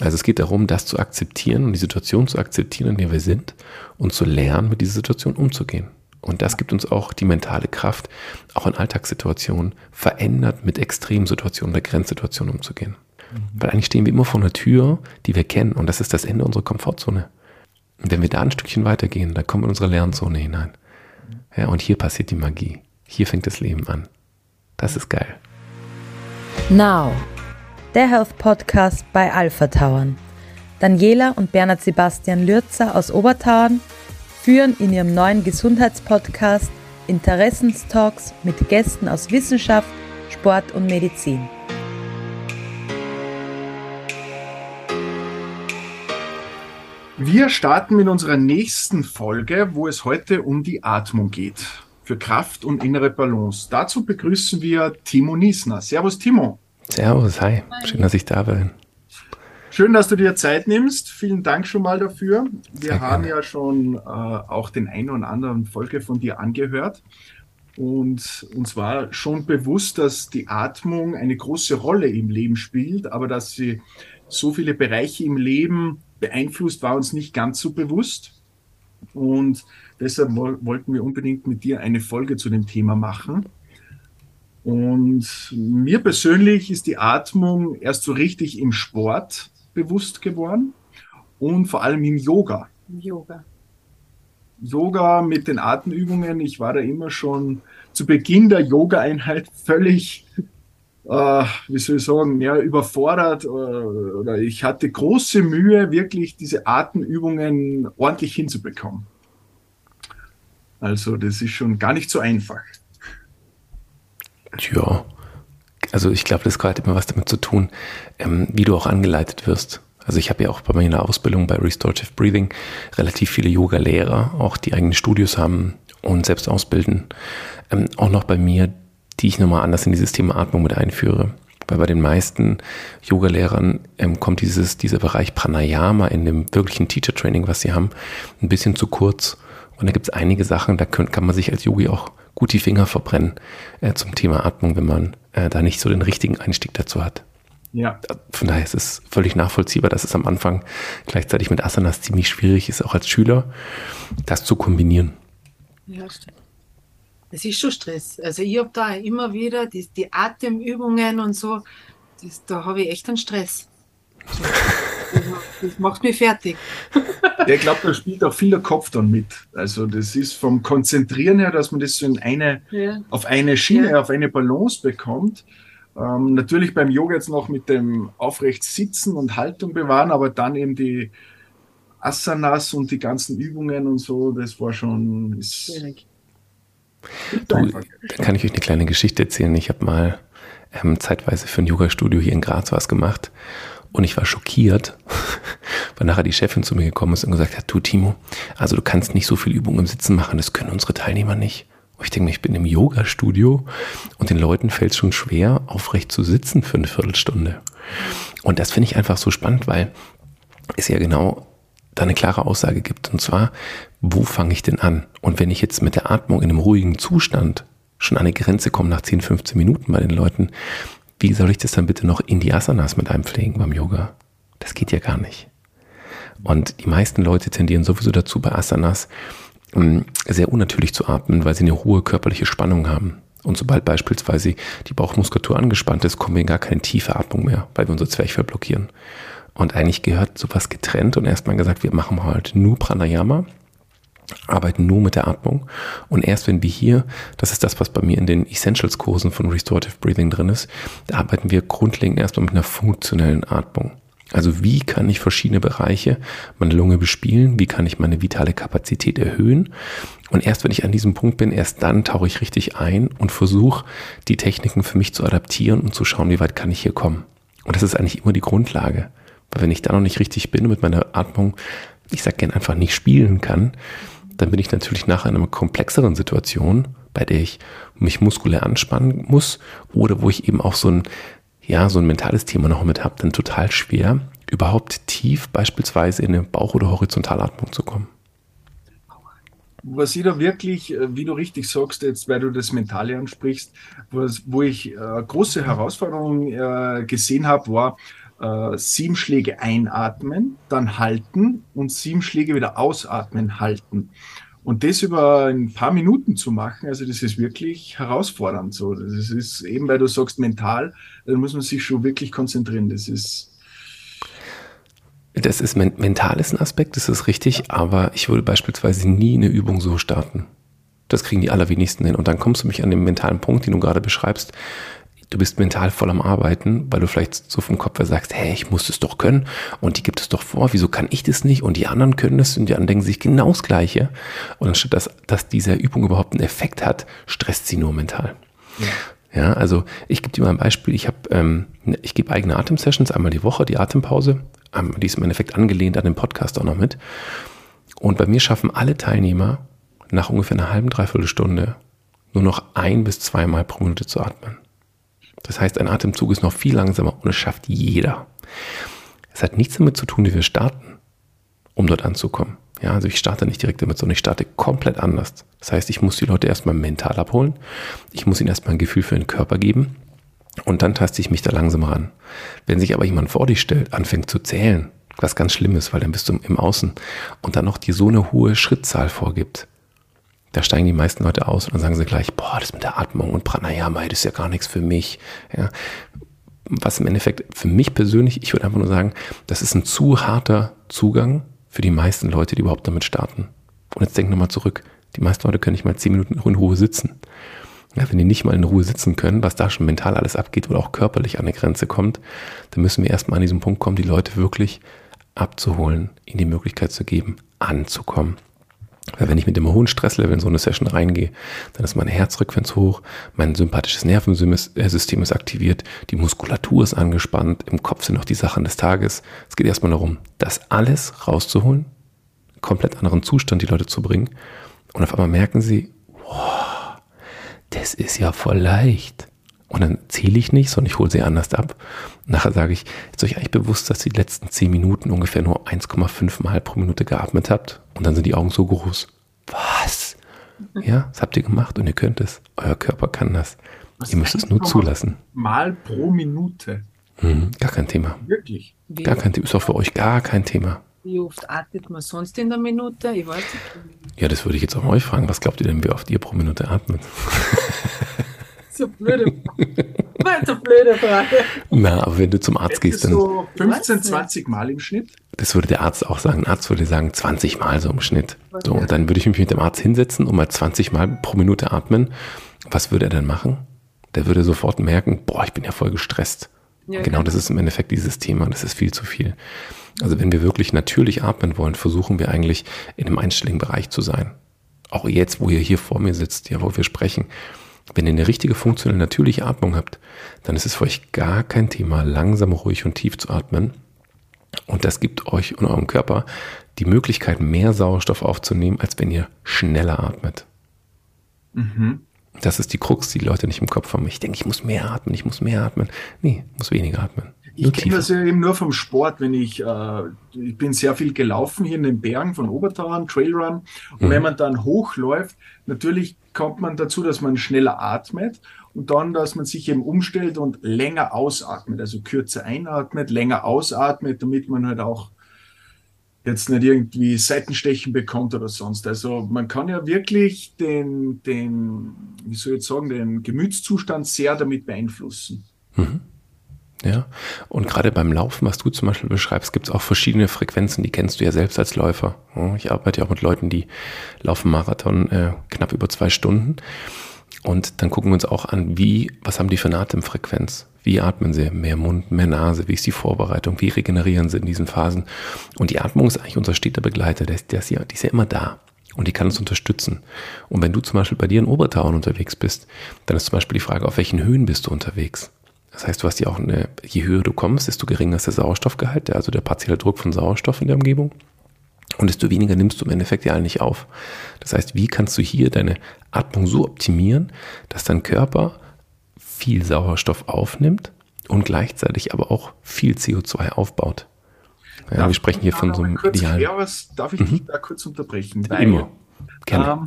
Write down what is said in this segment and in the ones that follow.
Also es geht darum, das zu akzeptieren und die Situation zu akzeptieren, in der wir sind und zu lernen, mit dieser Situation umzugehen. Und das gibt uns auch die mentale Kraft, auch in Alltagssituationen verändert mit Extremsituationen oder Grenzsituationen umzugehen. Mhm. Weil eigentlich stehen wir immer vor einer Tür, die wir kennen und das ist das Ende unserer Komfortzone. Und wenn wir da ein Stückchen weitergehen, dann kommen wir in unsere Lernzone hinein. Ja, und hier passiert die Magie. Hier fängt das Leben an. Das ist geil. Now, der Health Podcast bei Alpha Tauern. Daniela und Bernhard Sebastian Lürzer aus Obertauern führen in ihrem neuen Gesundheitspodcast Interessenstalks mit Gästen aus Wissenschaft, Sport und Medizin. Wir starten mit unserer nächsten Folge, wo es heute um die Atmung geht. Für Kraft und innere Balance. Dazu begrüßen wir Timo Niesner. Servus, Timo. Servus, hi. Schön, dass ich da bin. Schön, dass du dir Zeit nimmst. Vielen Dank schon mal dafür. Wir Sehr haben gerne. ja schon äh, auch den einen oder anderen Folge von dir angehört. Und uns war schon bewusst, dass die Atmung eine große Rolle im Leben spielt, aber dass sie so viele Bereiche im Leben beeinflusst, war uns nicht ganz so bewusst. Und deshalb wollten wir unbedingt mit dir eine Folge zu dem Thema machen. Und mir persönlich ist die Atmung erst so richtig im Sport bewusst geworden und vor allem im Yoga. Yoga. Yoga mit den Atemübungen. Ich war da immer schon zu Beginn der Yoga-Einheit völlig äh, wie soll ich sagen, ja, überfordert äh, oder ich hatte große Mühe, wirklich diese Atemübungen ordentlich hinzubekommen. Also das ist schon gar nicht so einfach. Ja, also ich glaube, das hat immer was damit zu tun, ähm, wie du auch angeleitet wirst. Also ich habe ja auch bei meiner Ausbildung bei Restorative Breathing relativ viele Yoga-Lehrer, auch die eigene Studios haben und selbst ausbilden. Ähm, auch noch bei mir die ich nochmal anders in dieses Thema Atmung mit einführe. Weil bei den meisten Yoga-Lehrern ähm, kommt dieses, dieser Bereich Pranayama in dem wirklichen Teacher-Training, was sie haben, ein bisschen zu kurz. Und da gibt es einige Sachen, da könnt, kann man sich als Yogi auch gut die Finger verbrennen äh, zum Thema Atmung, wenn man äh, da nicht so den richtigen Einstieg dazu hat. Ja. Von daher ist es völlig nachvollziehbar, dass es am Anfang gleichzeitig mit Asanas ziemlich schwierig ist, auch als Schüler, das zu kombinieren. Ja, stimmt. Es ist schon Stress. Also ich habe da immer wieder die, die Atemübungen und so, das, da habe ich echt einen Stress. Das macht mich fertig. Ja, ich glaube, da spielt auch viel der Kopf dann mit. Also das ist vom Konzentrieren her, dass man das so in eine, ja. auf eine Schiene, ja. auf eine Balance bekommt. Ähm, natürlich beim Yoga jetzt noch mit dem aufrecht sitzen und Haltung bewahren, aber dann eben die Asanas und die ganzen Übungen und so, das war schon ist, schwierig. Du, da kann ich euch eine kleine Geschichte erzählen. Ich habe mal ähm, zeitweise für ein Yoga-Studio hier in Graz was gemacht und ich war schockiert, weil nachher die Chefin zu mir gekommen ist und gesagt hat, du Timo, also du kannst nicht so viel Übung im Sitzen machen, das können unsere Teilnehmer nicht. Und ich denke mir, ich bin im Yoga-Studio und den Leuten fällt es schon schwer, aufrecht zu sitzen für eine Viertelstunde. Und das finde ich einfach so spannend, weil es ja genau da eine klare Aussage gibt. Und zwar, wo fange ich denn an? Und wenn ich jetzt mit der Atmung in einem ruhigen Zustand schon an eine Grenze komme nach 10, 15 Minuten bei den Leuten, wie soll ich das dann bitte noch in die Asanas mit einpflegen beim Yoga? Das geht ja gar nicht. Und die meisten Leute tendieren sowieso dazu, bei Asanas ähm, sehr unnatürlich zu atmen, weil sie eine hohe körperliche Spannung haben. Und sobald beispielsweise die Bauchmuskulatur angespannt ist, kommen wir in gar keine tiefe Atmung mehr, weil wir unser Zwerchfell blockieren. Und eigentlich gehört sowas getrennt und erstmal gesagt, wir machen heute nur Pranayama, arbeiten nur mit der Atmung. Und erst wenn wir hier, das ist das, was bei mir in den Essentials-Kursen von Restorative Breathing drin ist, da arbeiten wir grundlegend erstmal mit einer funktionellen Atmung. Also wie kann ich verschiedene Bereiche meiner Lunge bespielen? Wie kann ich meine vitale Kapazität erhöhen? Und erst wenn ich an diesem Punkt bin, erst dann tauche ich richtig ein und versuche, die Techniken für mich zu adaptieren und zu schauen, wie weit kann ich hier kommen. Und das ist eigentlich immer die Grundlage. Weil wenn ich da noch nicht richtig bin und mit meiner Atmung, ich sag gern einfach nicht spielen kann, dann bin ich natürlich in einer komplexeren Situation, bei der ich mich muskulär anspannen muss oder wo ich eben auch so ein, ja, so ein mentales Thema noch mit habe, dann total schwer, überhaupt tief beispielsweise in eine Bauch- oder Horizontalatmung zu kommen. Was ich da wirklich, äh, wie du richtig sagst, jetzt, weil du das Mentale ansprichst, was, wo ich äh, große Herausforderungen äh, gesehen habe, war, äh, sieben Schläge einatmen, dann halten und sieben Schläge wieder ausatmen, halten. Und das über ein paar Minuten zu machen, also das ist wirklich herausfordernd. So, das ist eben, weil du sagst mental, da muss man sich schon wirklich konzentrieren. Das ist das ist mental ist ein Aspekt, das ist richtig, aber ich würde beispielsweise nie eine Übung so starten. Das kriegen die allerwenigsten hin. Und dann kommst du mich an den mentalen Punkt, den du gerade beschreibst du bist mental voll am Arbeiten, weil du vielleicht so vom Kopf her sagst, hey, ich muss es doch können und die gibt es doch vor, wieso kann ich das nicht und die anderen können das und die anderen denken sich genau das Gleiche. Und anstatt dass, dass diese Übung überhaupt einen Effekt hat, stresst sie nur mental. Ja. Ja, also ich gebe dir mal ein Beispiel. Ich habe, ähm, ich gebe eigene Atemsessions einmal die Woche, die Atempause. Ähm, die ist im Endeffekt angelehnt an den Podcast auch noch mit. Und bei mir schaffen alle Teilnehmer nach ungefähr einer halben, dreiviertel Stunde nur noch ein bis zweimal pro Minute zu atmen. Das heißt, ein Atemzug ist noch viel langsamer und es schafft jeder. Es hat nichts damit zu tun, wie wir starten, um dort anzukommen. Ja, also ich starte nicht direkt damit, sondern ich starte komplett anders. Das heißt, ich muss die Leute erstmal mental abholen. Ich muss ihnen erstmal ein Gefühl für den Körper geben. Und dann taste ich mich da langsam ran. Wenn sich aber jemand vor dich stellt, anfängt zu zählen, was ganz schlimm ist, weil dann bist du im Außen und dann noch dir so eine hohe Schrittzahl vorgibt, da steigen die meisten Leute aus und dann sagen sie gleich, boah, das mit der Atmung und Pranayama, das ist ja gar nichts für mich. Ja. Was im Endeffekt für mich persönlich, ich würde einfach nur sagen, das ist ein zu harter Zugang für die meisten Leute, die überhaupt damit starten. Und jetzt denk nochmal zurück. Die meisten Leute können nicht mal zehn Minuten in Ruhe sitzen. Ja, wenn die nicht mal in Ruhe sitzen können, was da schon mental alles abgeht oder auch körperlich an eine Grenze kommt, dann müssen wir erstmal an diesen Punkt kommen, die Leute wirklich abzuholen, ihnen die Möglichkeit zu geben, anzukommen. Weil wenn ich mit dem hohen Stresslevel in so eine Session reingehe, dann ist meine Herzfrequenz hoch, mein sympathisches Nervensystem ist aktiviert, die Muskulatur ist angespannt, im Kopf sind noch die Sachen des Tages. Es geht erstmal darum, das alles rauszuholen, komplett anderen Zustand die Leute zu bringen. Und auf einmal merken sie, wow, das ist ja voll leicht. Und dann zähle ich nicht, sondern ich hole sie anders ab. Nachher sage ich, ist euch eigentlich bewusst, dass ihr die letzten 10 Minuten ungefähr nur 1,5 Mal pro Minute geatmet habt? Und dann sind die Augen so groß. Was? Ja, das habt ihr gemacht und ihr könnt es. Euer Körper kann das. Was ihr müsst es nur zulassen. Mal pro Minute. Mhm, gar kein Thema. Wirklich? Wie gar kein Thema. Ist auch für euch gar kein Thema. Wie oft atmet man sonst in der Minute? Ich weiß nicht. Ja, das würde ich jetzt auch mal euch fragen. Was glaubt ihr denn, wie oft ihr pro Minute atmet? so blöde so blöde Frage. Na, aber wenn du zum Arzt gehst, dann. So 15, 20 Mal im Schnitt? Das würde der Arzt auch sagen. Ein Arzt würde sagen 20 Mal so im Schnitt. So, und dann würde ich mich mit dem Arzt hinsetzen und mal 20 Mal pro Minute atmen. Was würde er dann machen? Der würde sofort merken, boah, ich bin ja voll gestresst. Ja, genau, das ist im Endeffekt dieses Thema. Das ist viel zu viel. Also wenn wir wirklich natürlich atmen wollen, versuchen wir eigentlich in einem einstelligen Bereich zu sein. Auch jetzt, wo ihr hier vor mir sitzt, ja, wo wir sprechen. Wenn ihr eine richtige funktionelle, natürliche Atmung habt, dann ist es für euch gar kein Thema, langsam, ruhig und tief zu atmen. Und das gibt euch und eurem Körper die Möglichkeit, mehr Sauerstoff aufzunehmen, als wenn ihr schneller atmet. Mhm. Das ist die Krux, die die Leute nicht im Kopf haben. Ich denke, ich muss mehr atmen, ich muss mehr atmen. Nee, ich muss weniger atmen. Ich kenne das ja eben nur vom Sport, wenn ich, äh, ich bin sehr viel gelaufen hier in den Bergen von Obertauern, Trailrun. Und mhm. wenn man dann hochläuft, natürlich kommt man dazu, dass man schneller atmet und dann, dass man sich eben umstellt und länger ausatmet, also kürzer einatmet, länger ausatmet, damit man halt auch jetzt nicht irgendwie Seitenstechen bekommt oder sonst. Also man kann ja wirklich den, den wie soll ich jetzt sagen, den Gemütszustand sehr damit beeinflussen. Mhm. Ja, und gerade beim Laufen, was du zum Beispiel beschreibst, gibt es auch verschiedene Frequenzen, die kennst du ja selbst als Läufer. Ich arbeite ja auch mit Leuten, die laufen Marathon äh, knapp über zwei Stunden. Und dann gucken wir uns auch an, wie, was haben die für eine Atemfrequenz? Wie atmen sie? Mehr Mund, mehr Nase? Wie ist die Vorbereitung? Wie regenerieren sie in diesen Phasen? Und die Atmung ist eigentlich unser steter Begleiter, der ist, der ist, ja, die ist ja immer da. Und die kann uns unterstützen. Und wenn du zum Beispiel bei dir in Obertauern unterwegs bist, dann ist zum Beispiel die Frage, auf welchen Höhen bist du unterwegs? Das heißt, du hast ja auch eine, je höher du kommst, desto geringer ist der Sauerstoffgehalt, also der partielle Druck von Sauerstoff in der Umgebung. Und desto weniger nimmst du im Endeffekt ja eigentlich auf. Das heißt, wie kannst du hier deine Atmung so optimieren, dass dein Körper viel Sauerstoff aufnimmt und gleichzeitig aber auch viel CO2 aufbaut? Ja, wir sprechen hier von so einem idealen. Ja, was, darf ich mhm. dich da kurz unterbrechen? Weil, Immer. Gerne.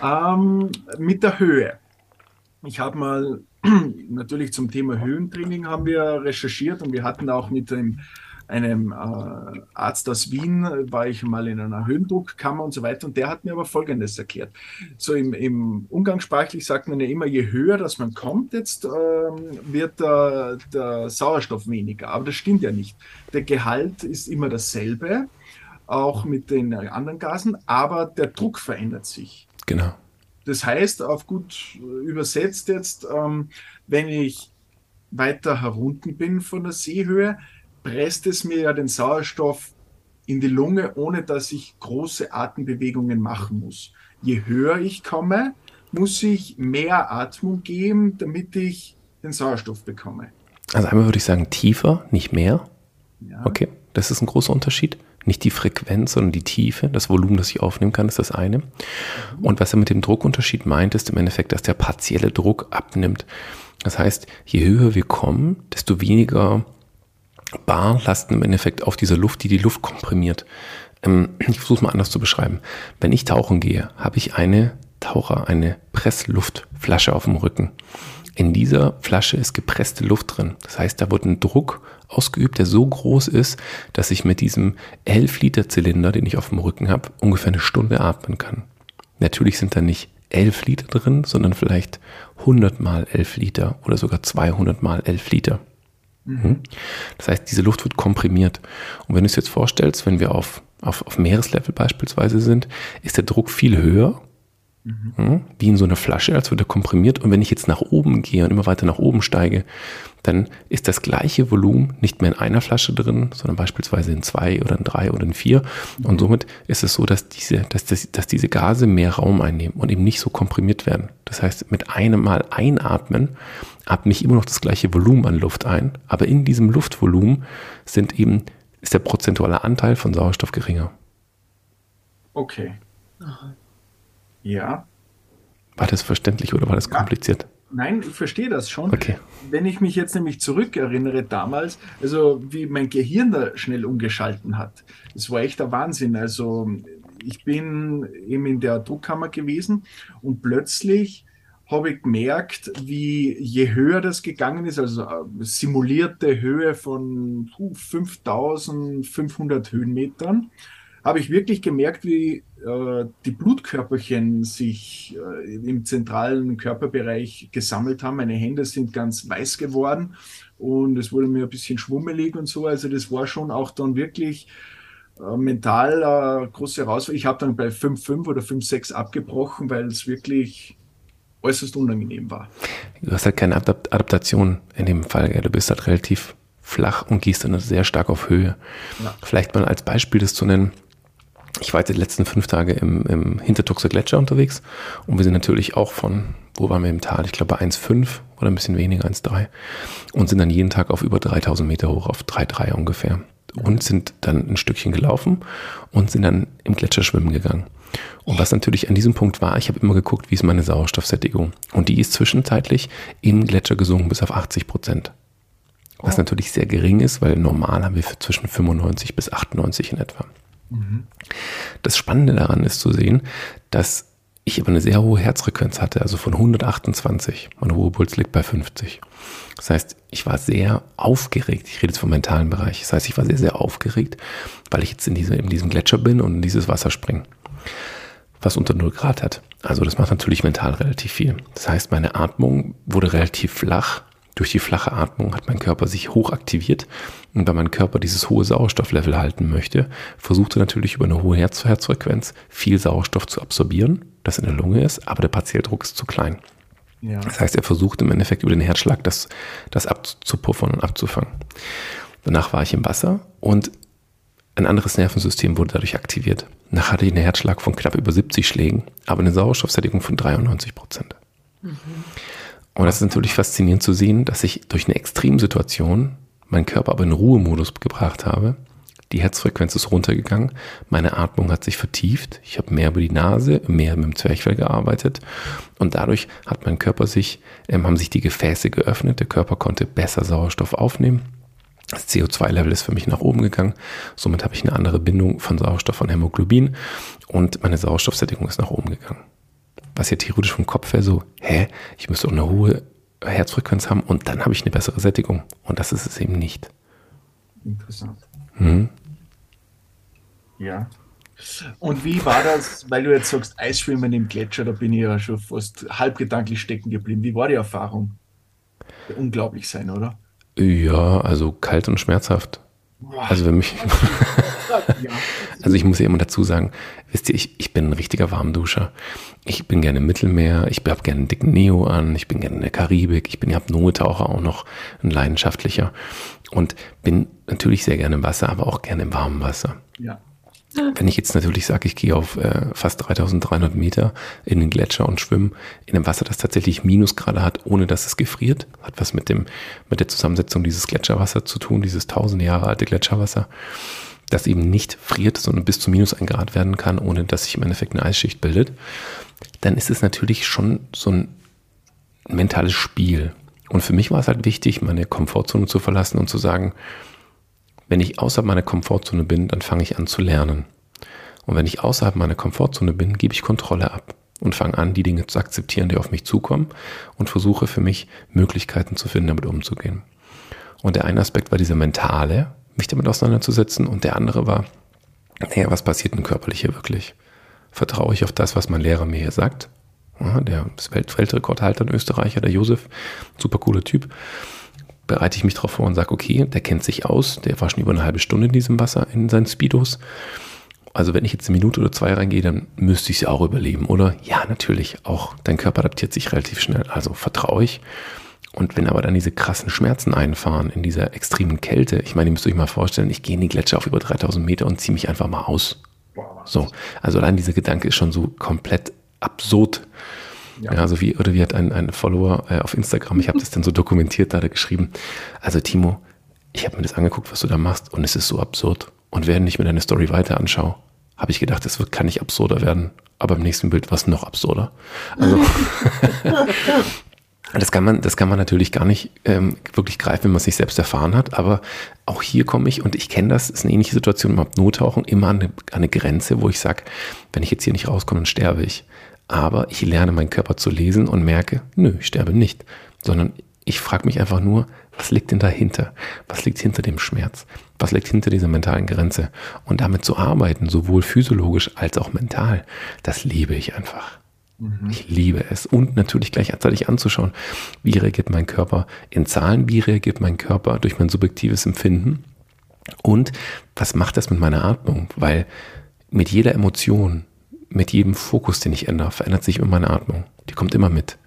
Ähm, ähm, mit der Höhe. Ich habe mal natürlich zum Thema Höhentraining haben wir recherchiert und wir hatten auch mit dem einem äh, Arzt aus Wien, war ich mal in einer Höhendruckkammer und so weiter. Und der hat mir aber Folgendes erklärt. So im, im Umgangssprachlich sagt man ja immer, je höher dass man kommt, jetzt ähm, wird der, der Sauerstoff weniger. Aber das stimmt ja nicht. Der Gehalt ist immer dasselbe, auch mit den anderen Gasen, aber der Druck verändert sich. Genau. Das heißt, auf gut übersetzt jetzt, ähm, wenn ich weiter herunten bin von der Seehöhe, presst es mir ja den Sauerstoff in die Lunge, ohne dass ich große Atembewegungen machen muss. Je höher ich komme, muss ich mehr Atmung geben, damit ich den Sauerstoff bekomme. Also einmal würde ich sagen tiefer, nicht mehr. Ja. Okay, das ist ein großer Unterschied. Nicht die Frequenz, sondern die Tiefe, das Volumen, das ich aufnehmen kann, ist das eine. Und was er mit dem Druckunterschied meint, ist im Endeffekt, dass der partielle Druck abnimmt. Das heißt, je höher wir kommen, desto weniger Bar lasten im Endeffekt auf dieser Luft, die die Luft komprimiert. Ähm, ich versuche es mal anders zu beschreiben. Wenn ich tauchen gehe, habe ich eine Taucher, eine Pressluftflasche auf dem Rücken. In dieser Flasche ist gepresste Luft drin. Das heißt, da wird ein Druck ausgeübt, der so groß ist, dass ich mit diesem 11 Liter Zylinder, den ich auf dem Rücken habe, ungefähr eine Stunde atmen kann. Natürlich sind da nicht 11 Liter drin, sondern vielleicht 100 mal 11 Liter oder sogar 200 mal 11 Liter. Mhm. Das heißt, diese Luft wird komprimiert. Und wenn du es jetzt vorstellst, wenn wir auf, auf, auf Meereslevel beispielsweise sind, ist der Druck viel höher, mhm. wie in so einer Flasche, als wird er komprimiert. Und wenn ich jetzt nach oben gehe und immer weiter nach oben steige, dann ist das gleiche Volumen nicht mehr in einer Flasche drin, sondern beispielsweise in zwei oder in drei oder in vier. Und somit ist es so, dass diese, dass, das, dass diese Gase mehr Raum einnehmen und eben nicht so komprimiert werden. Das heißt, mit einem Mal einatmen atme ich immer noch das gleiche Volumen an Luft ein, aber in diesem Luftvolumen sind eben, ist der prozentuale Anteil von Sauerstoff geringer. Okay. Ja. War das verständlich oder war das kompliziert? Nein, ich verstehe das schon. Okay. Wenn ich mich jetzt nämlich zurückerinnere damals, also wie mein Gehirn da schnell umgeschalten hat, das war echt der Wahnsinn. Also ich bin eben in der Druckkammer gewesen und plötzlich habe ich gemerkt, wie je höher das gegangen ist, also äh, simulierte Höhe von 5500 Höhenmetern, habe ich wirklich gemerkt, wie äh, die Blutkörperchen sich äh, im zentralen Körperbereich gesammelt haben. Meine Hände sind ganz weiß geworden und es wurde mir ein bisschen schwummelig und so. Also das war schon auch dann wirklich äh, mental eine große Herausforderung. Ich habe dann bei 5,5 oder 5,6 abgebrochen, weil es wirklich äußerst unangenehm war. Du hast halt keine Adaptation in dem Fall. Du bist halt relativ flach und gehst dann sehr stark auf Höhe. Ja. Vielleicht mal als Beispiel das zu nennen. Ich war jetzt die letzten fünf Tage im, im Hintertuxer Gletscher unterwegs und wir sind natürlich auch von, wo waren wir im Tal? Ich glaube bei 1,5 oder ein bisschen weniger, 1,3 und sind dann jeden Tag auf über 3000 Meter hoch, auf 3,3 ungefähr und sind dann ein Stückchen gelaufen und sind dann im Gletscher schwimmen gegangen. Und was natürlich an diesem Punkt war, ich habe immer geguckt, wie ist meine Sauerstoffsättigung. Und die ist zwischenzeitlich im Gletscher gesunken bis auf 80 Prozent. Was oh. natürlich sehr gering ist, weil normal haben wir zwischen 95 bis 98 in etwa. Das Spannende daran ist zu sehen, dass ich aber eine sehr hohe Herzfrequenz hatte, also von 128. Mein Ruhepuls liegt bei 50. Das heißt, ich war sehr aufgeregt. Ich rede jetzt vom mentalen Bereich. Das heißt, ich war sehr, sehr aufgeregt, weil ich jetzt in, diese, in diesem Gletscher bin und in dieses Wasser springe, was unter 0 Grad hat. Also das macht natürlich mental relativ viel. Das heißt, meine Atmung wurde relativ flach. Durch die flache Atmung hat mein Körper sich hoch aktiviert. Und weil mein Körper dieses hohe Sauerstofflevel halten möchte, versucht er natürlich über eine hohe Herz-zu-Herz-Frequenz viel Sauerstoff zu absorbieren, das in der Lunge ist, aber der Partialdruck ist zu klein. Ja. Das heißt, er versucht im Endeffekt über den Herzschlag das, das abzupuffern und abzufangen. Danach war ich im Wasser und ein anderes Nervensystem wurde dadurch aktiviert. Danach hatte ich einen Herzschlag von knapp über 70 Schlägen, aber eine Sauerstoffsättigung von 93 Prozent. Mhm. Und das ist natürlich faszinierend zu sehen, dass ich durch eine Extremsituation meinen Körper aber in Ruhemodus gebracht habe die Herzfrequenz ist runtergegangen, meine Atmung hat sich vertieft, ich habe mehr über die Nase, mehr mit dem Zwerchfell gearbeitet und dadurch hat mein Körper sich, ähm, haben sich die Gefäße geöffnet, der Körper konnte besser Sauerstoff aufnehmen. Das CO2-Level ist für mich nach oben gegangen. Somit habe ich eine andere Bindung von Sauerstoff von Hämoglobin und meine Sauerstoffsättigung ist nach oben gegangen. Was ja theoretisch vom Kopf her so, hä, ich müsste auch eine hohe Herzfrequenz haben und dann habe ich eine bessere Sättigung. Und das ist es eben nicht. Interessant. Mhm. Ja. Und wie war das, weil du jetzt sagst, Eisschwimmen im Gletscher, da bin ich ja schon fast halbgedanklich stecken geblieben. Wie war die Erfahrung? Unglaublich sein, oder? Ja, also kalt und schmerzhaft. Also für mich. also ich muss ja immer dazu sagen, wisst ihr, ich, ich bin ein richtiger Warmduscher. Ich bin gerne im Mittelmeer, ich habe gerne einen dicken Neo an, ich bin gerne in der Karibik, ich bin ja Apnoe-Taucher auch noch ein leidenschaftlicher und bin natürlich sehr gerne im Wasser, aber auch gerne im warmen Wasser. Ja. Wenn ich jetzt natürlich sage, ich gehe auf äh, fast 3300 Meter in den Gletscher und schwimme in einem Wasser, das tatsächlich Minusgrade hat, ohne dass es gefriert, hat was mit dem, mit der Zusammensetzung dieses Gletscherwasser zu tun, dieses tausende Jahre alte Gletscherwasser, das eben nicht friert, sondern bis zu minus ein Grad werden kann, ohne dass sich im Endeffekt eine Eisschicht bildet, dann ist es natürlich schon so ein mentales Spiel. Und für mich war es halt wichtig, meine Komfortzone zu verlassen und zu sagen, wenn ich außerhalb meiner Komfortzone bin, dann fange ich an zu lernen. Und wenn ich außerhalb meiner Komfortzone bin, gebe ich Kontrolle ab und fange an, die Dinge zu akzeptieren, die auf mich zukommen und versuche für mich Möglichkeiten zu finden, damit umzugehen. Und der eine Aspekt war dieser mentale, mich damit auseinanderzusetzen und der andere war, naja, was passiert denn körperlich hier wirklich? Vertraue ich auf das, was mein Lehrer mir hier sagt? Ja, der Welt Weltrekordhalter, ein Österreicher, der Josef, super cooler Typ bereite ich mich darauf vor und sage, okay, der kennt sich aus, der war schon über eine halbe Stunde in diesem Wasser in seinen Speedos. Also wenn ich jetzt eine Minute oder zwei reingehe, dann müsste ich sie auch überleben, oder? Ja, natürlich. Auch dein Körper adaptiert sich relativ schnell. Also vertraue ich. Und wenn aber dann diese krassen Schmerzen einfahren in dieser extremen Kälte, ich meine, ihr müsst euch mal vorstellen, ich gehe in die Gletscher auf über 3000 Meter und ziehe mich einfach mal aus. So, also allein dieser Gedanke ist schon so komplett absurd. Ja. ja, also wie, oder wie hat ein, ein Follower äh, auf Instagram, ich habe das dann so dokumentiert, da hat er geschrieben, also Timo, ich habe mir das angeguckt, was du da machst und es ist so absurd. Und während ich mir deine Story weiter anschaue, habe ich gedacht, es wird, kann nicht absurder werden. Aber im nächsten Bild war es noch absurder. Also Das kann man, das kann man natürlich gar nicht ähm, wirklich greifen, wenn man sich selbst erfahren hat. Aber auch hier komme ich und ich kenne das, ist eine ähnliche Situation im Apnoe-Tauchen, immer an eine, eine Grenze, wo ich sage, wenn ich jetzt hier nicht rauskomme, dann sterbe ich aber ich lerne meinen Körper zu lesen und merke, nö, ich sterbe nicht, sondern ich frage mich einfach nur, was liegt denn dahinter? Was liegt hinter dem Schmerz? Was liegt hinter dieser mentalen Grenze? Und damit zu arbeiten, sowohl physiologisch als auch mental, das liebe ich einfach. Mhm. Ich liebe es. Und natürlich gleichzeitig anzuschauen, wie reagiert mein Körper in Zahlen, wie reagiert mein Körper durch mein subjektives Empfinden und was macht das mit meiner Atmung? Weil mit jeder Emotion, mit jedem Fokus, den ich ändere, verändert sich immer meine Atmung. Die kommt immer mit.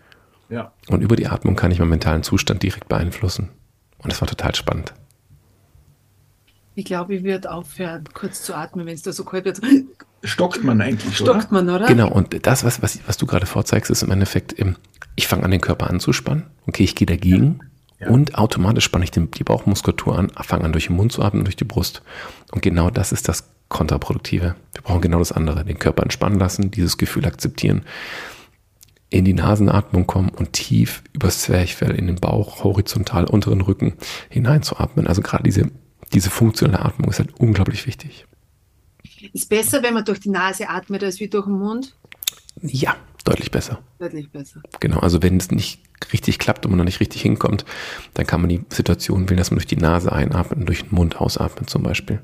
Ja. Und über die Atmung kann ich meinen mentalen Zustand direkt beeinflussen. Und das war total spannend. Ich glaube, ich würde aufhören, kurz zu atmen, wenn es da so kalt wird. Stockt man eigentlich, Stockt oder? man, oder? Genau, und das, was, was, was du gerade vorzeigst, ist im Endeffekt, ich fange an, den Körper anzuspannen. Okay, ich gehe dagegen. Ja. Ja. Und automatisch spanne ich den, die Bauchmuskulatur an, fange an, durch den Mund zu atmen, durch die Brust. Und genau das ist das Kontraproduktive. Wir brauchen genau das andere. Den Körper entspannen lassen, dieses Gefühl akzeptieren, in die Nasenatmung kommen und tief übers Zwerchfell in den Bauch, horizontal unteren Rücken hineinzuatmen. Also gerade diese, diese funktionelle Atmung ist halt unglaublich wichtig. Ist besser, wenn man durch die Nase atmet, als wie durch den Mund? Ja, deutlich besser. Deutlich besser. Genau, also wenn es nicht richtig klappt und man noch nicht richtig hinkommt, dann kann man die Situation wählen, dass man durch die Nase einatmet und durch den Mund ausatmet zum Beispiel.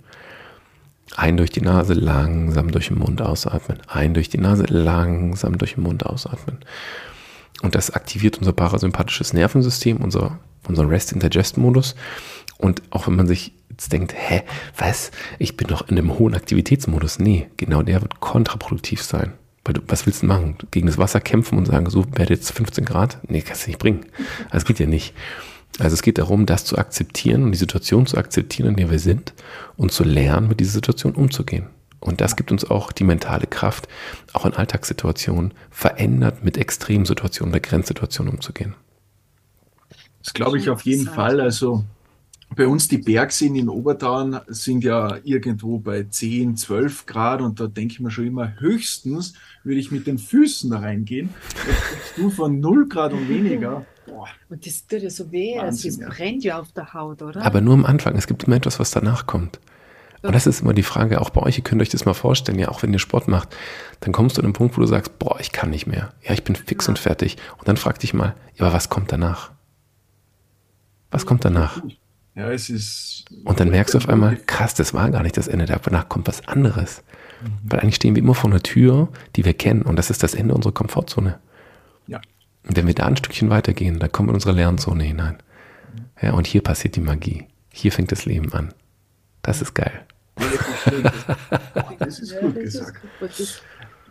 Ein durch die Nase, langsam durch den Mund ausatmen. Ein durch die Nase, langsam durch den Mund ausatmen. Und das aktiviert unser parasympathisches Nervensystem, unser, unser Rest-in-Digest-Modus. Und auch wenn man sich jetzt denkt, hä, was? Ich bin doch in einem hohen Aktivitätsmodus. Nee, genau der wird kontraproduktiv sein. Weil du, was willst du machen? Gegen das Wasser kämpfen und sagen, so werde jetzt 15 Grad? Nee, kannst du nicht bringen. Das geht ja nicht. Also es geht darum, das zu akzeptieren und die Situation zu akzeptieren, in der wir sind und zu lernen, mit dieser Situation umzugehen. Und das gibt uns auch die mentale Kraft, auch in Alltagssituationen verändert mit Extremsituationen oder Grenzsituationen umzugehen. Das glaube ich auf jeden Fall. Also bei uns die Bergseen in Obertauern sind ja irgendwo bei 10, 12 Grad und da denke ich mir schon immer, höchstens würde ich mit den Füßen reingehen. Du von 0 Grad und weniger. Boah. Und das tut ja so weh, also es brennt ja auf der Haut, oder? Aber nur am Anfang. Es gibt immer etwas, was danach kommt. Und das ist immer die Frage, auch bei euch, ihr könnt euch das mal vorstellen, ja, auch wenn ihr Sport macht, dann kommst du an den Punkt, wo du sagst, boah, ich kann nicht mehr. Ja, ich bin fix ja. und fertig. Und dann frag dich mal, ja, aber was kommt danach? Was kommt danach? Ja, es ist. Und dann merkst du auf einmal, krass, das war gar nicht das Ende, danach kommt was anderes. Weil eigentlich stehen wir immer vor einer Tür, die wir kennen, und das ist das Ende unserer Komfortzone. Ja. Und wenn wir da ein Stückchen weitergehen, dann kommen wir in unsere Lernzone hinein. Ja, und hier passiert die Magie. Hier fängt das Leben an. Das ist geil. Das ist gut gesagt.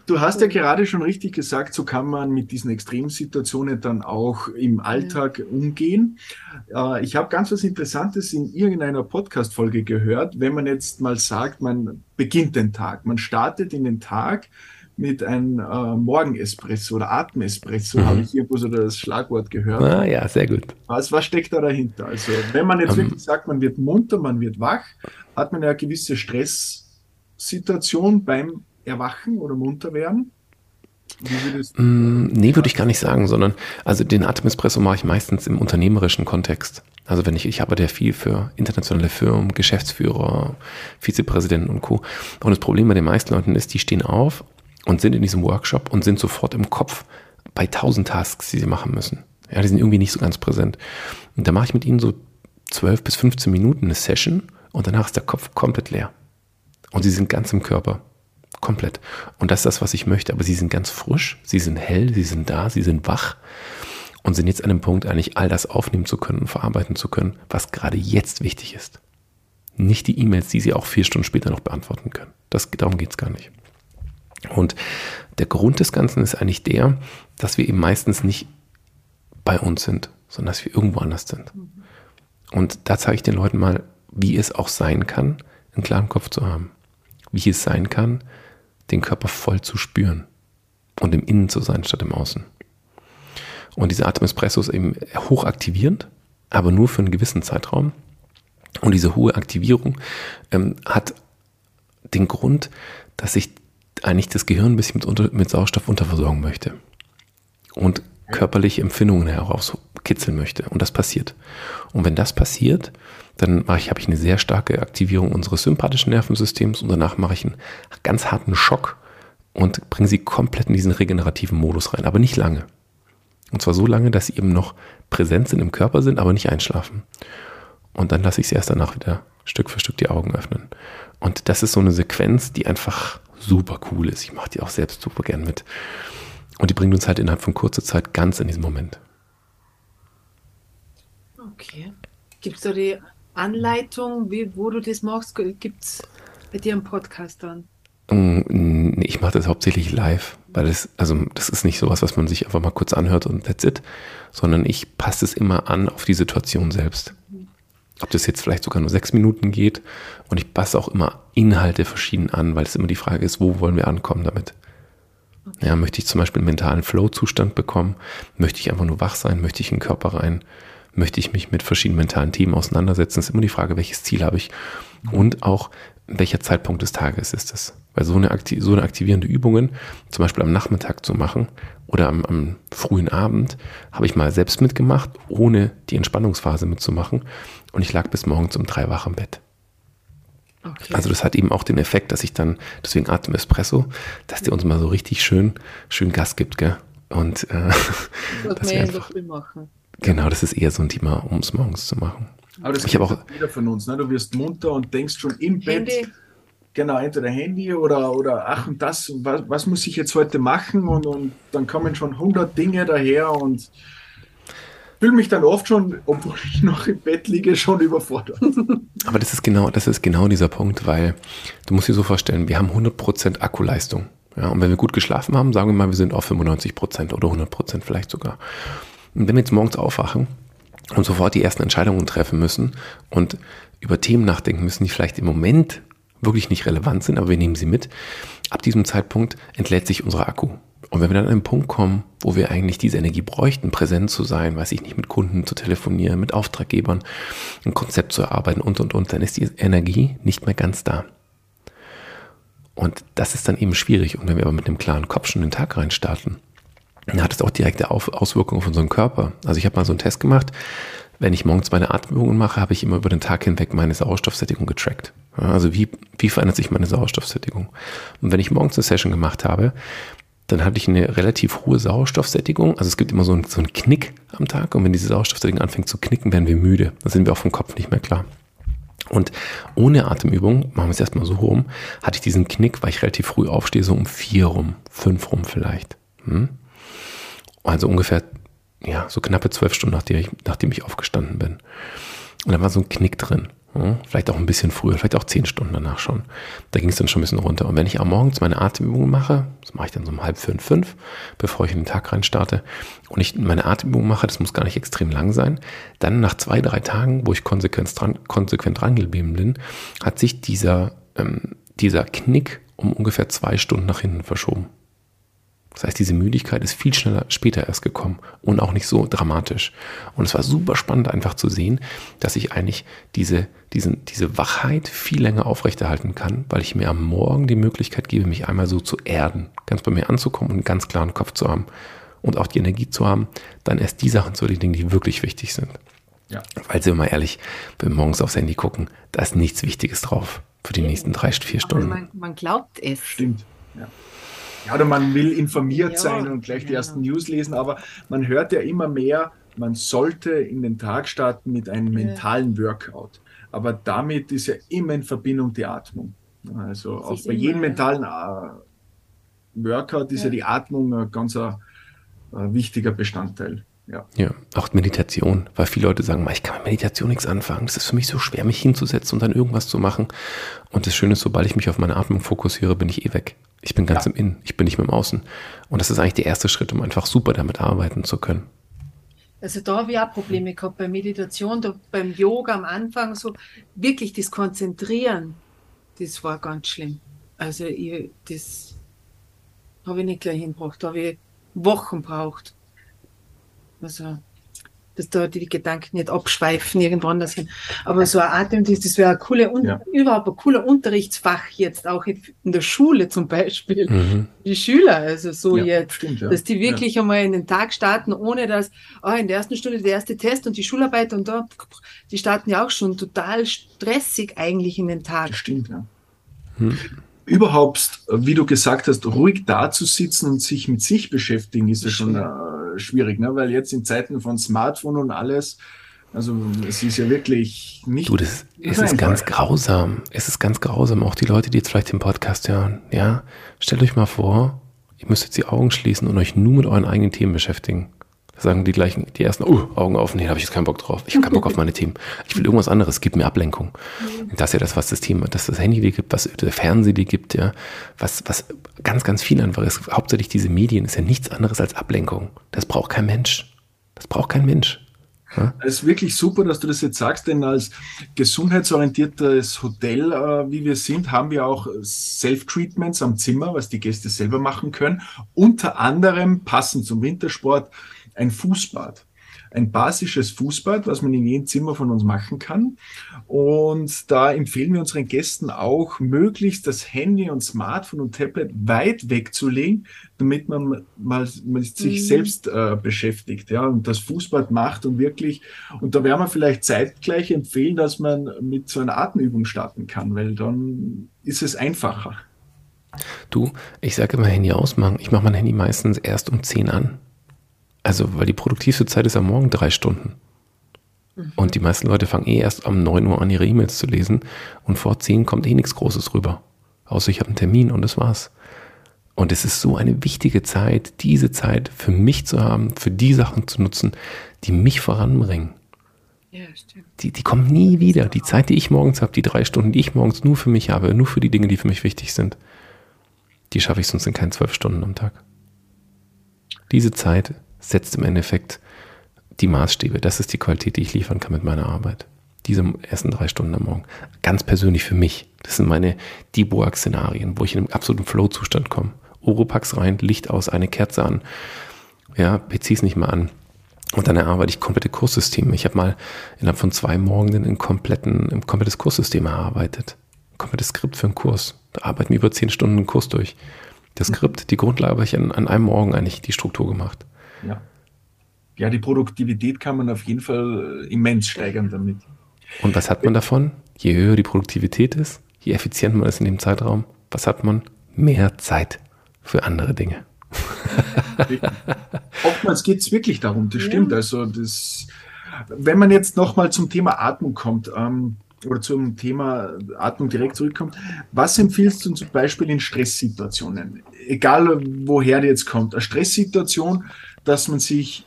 Du hast ja gerade schon richtig gesagt, so kann man mit diesen Extremsituationen dann auch im Alltag umgehen. Äh, ich habe ganz was Interessantes in irgendeiner Podcast-Folge gehört. Wenn man jetzt mal sagt, man beginnt den Tag, man startet in den Tag mit einem äh, Morgenespresso oder Atemespresso, mhm. habe ich irgendwo so das Schlagwort gehört. Ah ja, sehr gut. Was, was steckt da dahinter? Also wenn man jetzt um, wirklich sagt, man wird munter, man wird wach, hat man ja eine gewisse Stresssituation beim erwachen oder munter werden? Mm, nee, würde ich gar nicht sagen, sondern also den Atemespresso mache ich meistens im unternehmerischen Kontext. Also wenn ich, ich arbeite ja viel für internationale Firmen, Geschäftsführer, Vizepräsidenten und Co. Und das Problem bei den meisten Leuten ist, die stehen auf und sind in diesem Workshop und sind sofort im Kopf bei tausend Tasks, die sie machen müssen. Ja, die sind irgendwie nicht so ganz präsent. Und da mache ich mit ihnen so 12 bis 15 Minuten eine Session und danach ist der Kopf komplett leer. Und sie sind ganz im Körper. Komplett. Und das ist das, was ich möchte. Aber sie sind ganz frisch, sie sind hell, sie sind da, sie sind wach und sind jetzt an dem Punkt, eigentlich all das aufnehmen zu können und verarbeiten zu können, was gerade jetzt wichtig ist. Nicht die E-Mails, die sie auch vier Stunden später noch beantworten können. Das, darum geht es gar nicht. Und der Grund des Ganzen ist eigentlich der, dass wir eben meistens nicht bei uns sind, sondern dass wir irgendwo anders sind. Und da zeige ich den Leuten mal, wie es auch sein kann, einen klaren Kopf zu haben. Wie es sein kann, den Körper voll zu spüren und im Innen zu sein statt im Außen. Und diese Atemespresso ist eben hochaktivierend, aber nur für einen gewissen Zeitraum. Und diese hohe Aktivierung ähm, hat den Grund, dass ich eigentlich das Gehirn ein bisschen mit, unter, mit Sauerstoff unterversorgen möchte und körperliche Empfindungen herauskitzeln möchte. Und das passiert. Und wenn das passiert, dann mache ich, habe ich eine sehr starke Aktivierung unseres sympathischen Nervensystems und danach mache ich einen ganz harten Schock und bringe sie komplett in diesen regenerativen Modus rein, aber nicht lange. Und zwar so lange, dass sie eben noch präsent sind im Körper sind, aber nicht einschlafen. Und dann lasse ich sie erst danach wieder Stück für Stück die Augen öffnen. Und das ist so eine Sequenz, die einfach super cool ist. Ich mache die auch selbst super gern mit. Und die bringt uns halt innerhalb von kurzer Zeit ganz in diesen Moment. Okay. Gibt es da die Anleitung, wie, wo du das machst? Gibt es bei dir einen Podcast dann? Mm, ich mache das hauptsächlich live, weil das, also das ist nicht sowas, was man sich einfach mal kurz anhört und that's it, sondern ich passe es immer an auf die Situation selbst. Ob das jetzt vielleicht sogar nur sechs Minuten geht und ich passe auch immer Inhalte verschieden an, weil es immer die Frage ist, wo wollen wir ankommen damit? Ja, möchte ich zum Beispiel einen mentalen Flow-Zustand bekommen? Möchte ich einfach nur wach sein? Möchte ich in den Körper rein? Möchte ich mich mit verschiedenen mentalen Themen auseinandersetzen. Es ist immer die Frage, welches Ziel habe ich und auch welcher Zeitpunkt des Tages ist es. Weil so eine, so eine aktivierende Übungen, zum Beispiel am Nachmittag zu machen oder am, am frühen Abend, habe ich mal selbst mitgemacht, ohne die Entspannungsphase mitzumachen. Und ich lag bis morgens um drei wach im Bett. Okay. Also das hat eben auch den Effekt, dass ich dann, deswegen Atem Espresso, dass der uns mal so richtig schön, schön Gas gibt, gell? Und äh, das dass wir einfach, machen. Genau, das ist eher so ein Thema, um es morgens zu machen. Aber das ich kennt auch jeder von uns. Ne? Du wirst munter und denkst schon im Handy. Bett, genau, entweder Handy oder, oder ach und das, was, was muss ich jetzt heute machen? Und, und dann kommen schon hundert Dinge daher und fühle mich dann oft schon, obwohl ich noch im Bett liege, schon überfordert. Aber das ist genau, das ist genau dieser Punkt, weil du musst dir so vorstellen, wir haben 100% Akkuleistung. Ja, und wenn wir gut geschlafen haben, sagen wir mal, wir sind auf 95% oder 100% vielleicht sogar. Und wenn wir jetzt morgens aufwachen und sofort die ersten Entscheidungen treffen müssen und über Themen nachdenken müssen, die vielleicht im Moment wirklich nicht relevant sind, aber wir nehmen sie mit, ab diesem Zeitpunkt entlädt sich unser Akku. Und wenn wir dann an einen Punkt kommen, wo wir eigentlich diese Energie bräuchten, präsent zu sein, weiß ich nicht, mit Kunden zu telefonieren, mit Auftraggebern, ein Konzept zu erarbeiten und, und, und, dann ist die Energie nicht mehr ganz da. Und das ist dann eben schwierig. Und wenn wir aber mit einem klaren Kopf schon den Tag reinstarten, hat es auch direkte Auswirkungen auf unseren Körper. Also ich habe mal so einen Test gemacht. Wenn ich morgens meine Atemübungen mache, habe ich immer über den Tag hinweg meine Sauerstoffsättigung getrackt. Also wie, wie verändert sich meine Sauerstoffsättigung? Und wenn ich morgens eine Session gemacht habe, dann hatte ich eine relativ hohe Sauerstoffsättigung. Also es gibt immer so einen, so einen Knick am Tag und wenn diese Sauerstoffsättigung anfängt zu knicken, werden wir müde. Dann sind wir auch vom Kopf nicht mehr klar. Und ohne Atemübung, machen wir es erstmal so rum, hatte ich diesen Knick, weil ich relativ früh aufstehe, so um vier rum, fünf rum vielleicht. Hm? Also ungefähr, ja, so knappe zwölf Stunden, nachdem ich, nachdem ich aufgestanden bin. Und da war so ein Knick drin. Ja, vielleicht auch ein bisschen früher, vielleicht auch zehn Stunden danach schon. Da ging es dann schon ein bisschen runter. Und wenn ich am morgens meine Atemübungen mache, das mache ich dann so um halb fünf, fünf, bevor ich in den Tag rein starte, und ich meine Atemübungen mache, das muss gar nicht extrem lang sein, dann nach zwei, drei Tagen, wo ich konsequent dran, konsequent dran geblieben bin, hat sich dieser, ähm, dieser Knick um ungefähr zwei Stunden nach hinten verschoben. Das heißt, diese Müdigkeit ist viel schneller später erst gekommen und auch nicht so dramatisch. Und es war super spannend einfach zu sehen, dass ich eigentlich diese, diesen, diese Wachheit viel länger aufrechterhalten kann, weil ich mir am Morgen die Möglichkeit gebe, mich einmal so zu erden, ganz bei mir anzukommen und einen ganz klaren Kopf zu haben und auch die Energie zu haben, dann erst die Sachen zu erledigen, die wirklich wichtig sind. Ja. Weil, sind wir mal ehrlich, wenn wir morgens aufs Handy gucken, da ist nichts Wichtiges drauf für die nächsten drei, vier Stunden. Man, man glaubt es. Stimmt. Ja. Ja, oder man will informiert ja, sein und gleich die ersten News lesen, aber man hört ja immer mehr, man sollte in den Tag starten mit einem mentalen Workout. Aber damit ist ja immer in Verbindung die Atmung. Also das auch bei jedem mentalen äh, Workout ist ja. die Atmung ein ganz äh, wichtiger Bestandteil. Ja. ja, auch Meditation, weil viele Leute sagen, ich kann mit Meditation nichts anfangen. Das ist für mich so schwer, mich hinzusetzen und dann irgendwas zu machen. Und das Schöne ist, sobald ich mich auf meine Atmung fokussiere, bin ich eh weg. Ich bin ganz ja. im Innen, ich bin nicht mehr im Außen. Und das ist eigentlich der erste Schritt, um einfach super damit arbeiten zu können. Also da habe ich auch Probleme gehabt bei Meditation, da beim Yoga am Anfang so wirklich das Konzentrieren, das war ganz schlimm. Also ich, das habe ich nicht gleich hingebracht, da habe ich Wochen braucht. Also dass da die Gedanken nicht abschweifen irgendwann das hin. Aber so ein Atemdienst, das wäre ein cooler, ja. überhaupt ein cooler Unterrichtsfach jetzt, auch in der Schule zum Beispiel. Mhm. Die Schüler, also so ja, jetzt, stimmt, ja. dass die wirklich einmal in den Tag starten, ohne dass, ah, in der ersten Stunde der erste Test und die Schularbeit und da, die starten ja auch schon total stressig eigentlich in den Tag. Das stimmt, ja. Mhm überhaupt, wie du gesagt hast, ruhig da zu sitzen und sich mit sich beschäftigen, ist ja schon äh, schwierig, ne? weil jetzt in Zeiten von Smartphone und alles, also es ist ja wirklich nicht. Du, das, es ist ganz grausam. Es ist ganz grausam. Auch die Leute, die jetzt vielleicht den Podcast hören, ja, stellt euch mal vor, ihr müsst jetzt die Augen schließen und euch nur mit euren eigenen Themen beschäftigen sagen die gleichen, die ersten, oh, Augen auf, nee, da habe ich jetzt keinen Bock drauf. Ich habe keinen Bock auf meine Themen. Ich will irgendwas anderes, gib mir Ablenkung. Das ist ja das, was das Thema, dass das Handy dir gibt, was der Fernseher dir gibt, ja, was, was ganz, ganz viel einfach ist. Hauptsächlich diese Medien ist ja nichts anderes als Ablenkung. Das braucht kein Mensch. Das braucht kein Mensch. Ja? Es ist wirklich super, dass du das jetzt sagst, denn als gesundheitsorientiertes Hotel, äh, wie wir sind, haben wir auch Self-Treatments am Zimmer, was die Gäste selber machen können. Unter anderem passend zum Wintersport ein Fußbad. Ein basisches Fußbad, was man in jedem Zimmer von uns machen kann. Und da empfehlen wir unseren Gästen auch, möglichst das Handy und Smartphone und Tablet weit wegzulegen, damit man mal mit sich mhm. selbst äh, beschäftigt, ja, und das Fußbad macht und wirklich, und da werden wir vielleicht zeitgleich empfehlen, dass man mit so einer Atemübung starten kann, weil dann ist es einfacher. Du, ich sage immer Handy ausmachen. Ich mache mein Handy meistens erst um 10 an. Also, weil die produktivste Zeit ist am Morgen drei Stunden. Mhm. Und die meisten Leute fangen eh erst um 9 Uhr an, ihre E-Mails zu lesen. Und vor 10 kommt eh nichts Großes rüber. Außer ich habe einen Termin und das war's. Und es ist so eine wichtige Zeit, diese Zeit für mich zu haben, für die Sachen zu nutzen, die mich voranbringen. Ja, stimmt. Die, die kommen nie wieder. Die Zeit, die ich morgens habe, die drei Stunden, die ich morgens nur für mich habe, nur für die Dinge, die für mich wichtig sind, die schaffe ich sonst in keinen zwölf Stunden am Tag. Diese Zeit setzt im Endeffekt die Maßstäbe. Das ist die Qualität, die ich liefern kann mit meiner Arbeit. Diese ersten drei Stunden am Morgen. Ganz persönlich für mich. Das sind meine Deboag-Szenarien, wo ich in einem absoluten Flow-Zustand komme. Oropax rein, Licht aus, eine Kerze an. Ja, PCs nicht mal an. Und dann erarbeite ich komplette Kurssysteme. Ich habe mal innerhalb von zwei Morgen ein, ein komplettes Kurssystem erarbeitet. Ein komplettes Skript für einen Kurs. Da arbeiten wir über zehn Stunden einen Kurs durch. Das Skript, die Grundlage habe ich an, an einem Morgen eigentlich die Struktur gemacht. Ja. ja, die Produktivität kann man auf jeden Fall äh, immens steigern damit. Und was hat man davon? Je höher die Produktivität ist, je effizienter man ist in dem Zeitraum, was hat man? Mehr Zeit für andere Dinge. Oftmals geht es wirklich darum, das stimmt. Also das, wenn man jetzt nochmal zum Thema Atmung kommt, ähm, oder zum Thema Atmung direkt zurückkommt, was empfiehlst du zum Beispiel in Stresssituationen? Egal woher die jetzt kommt, eine Stresssituation, dass man sich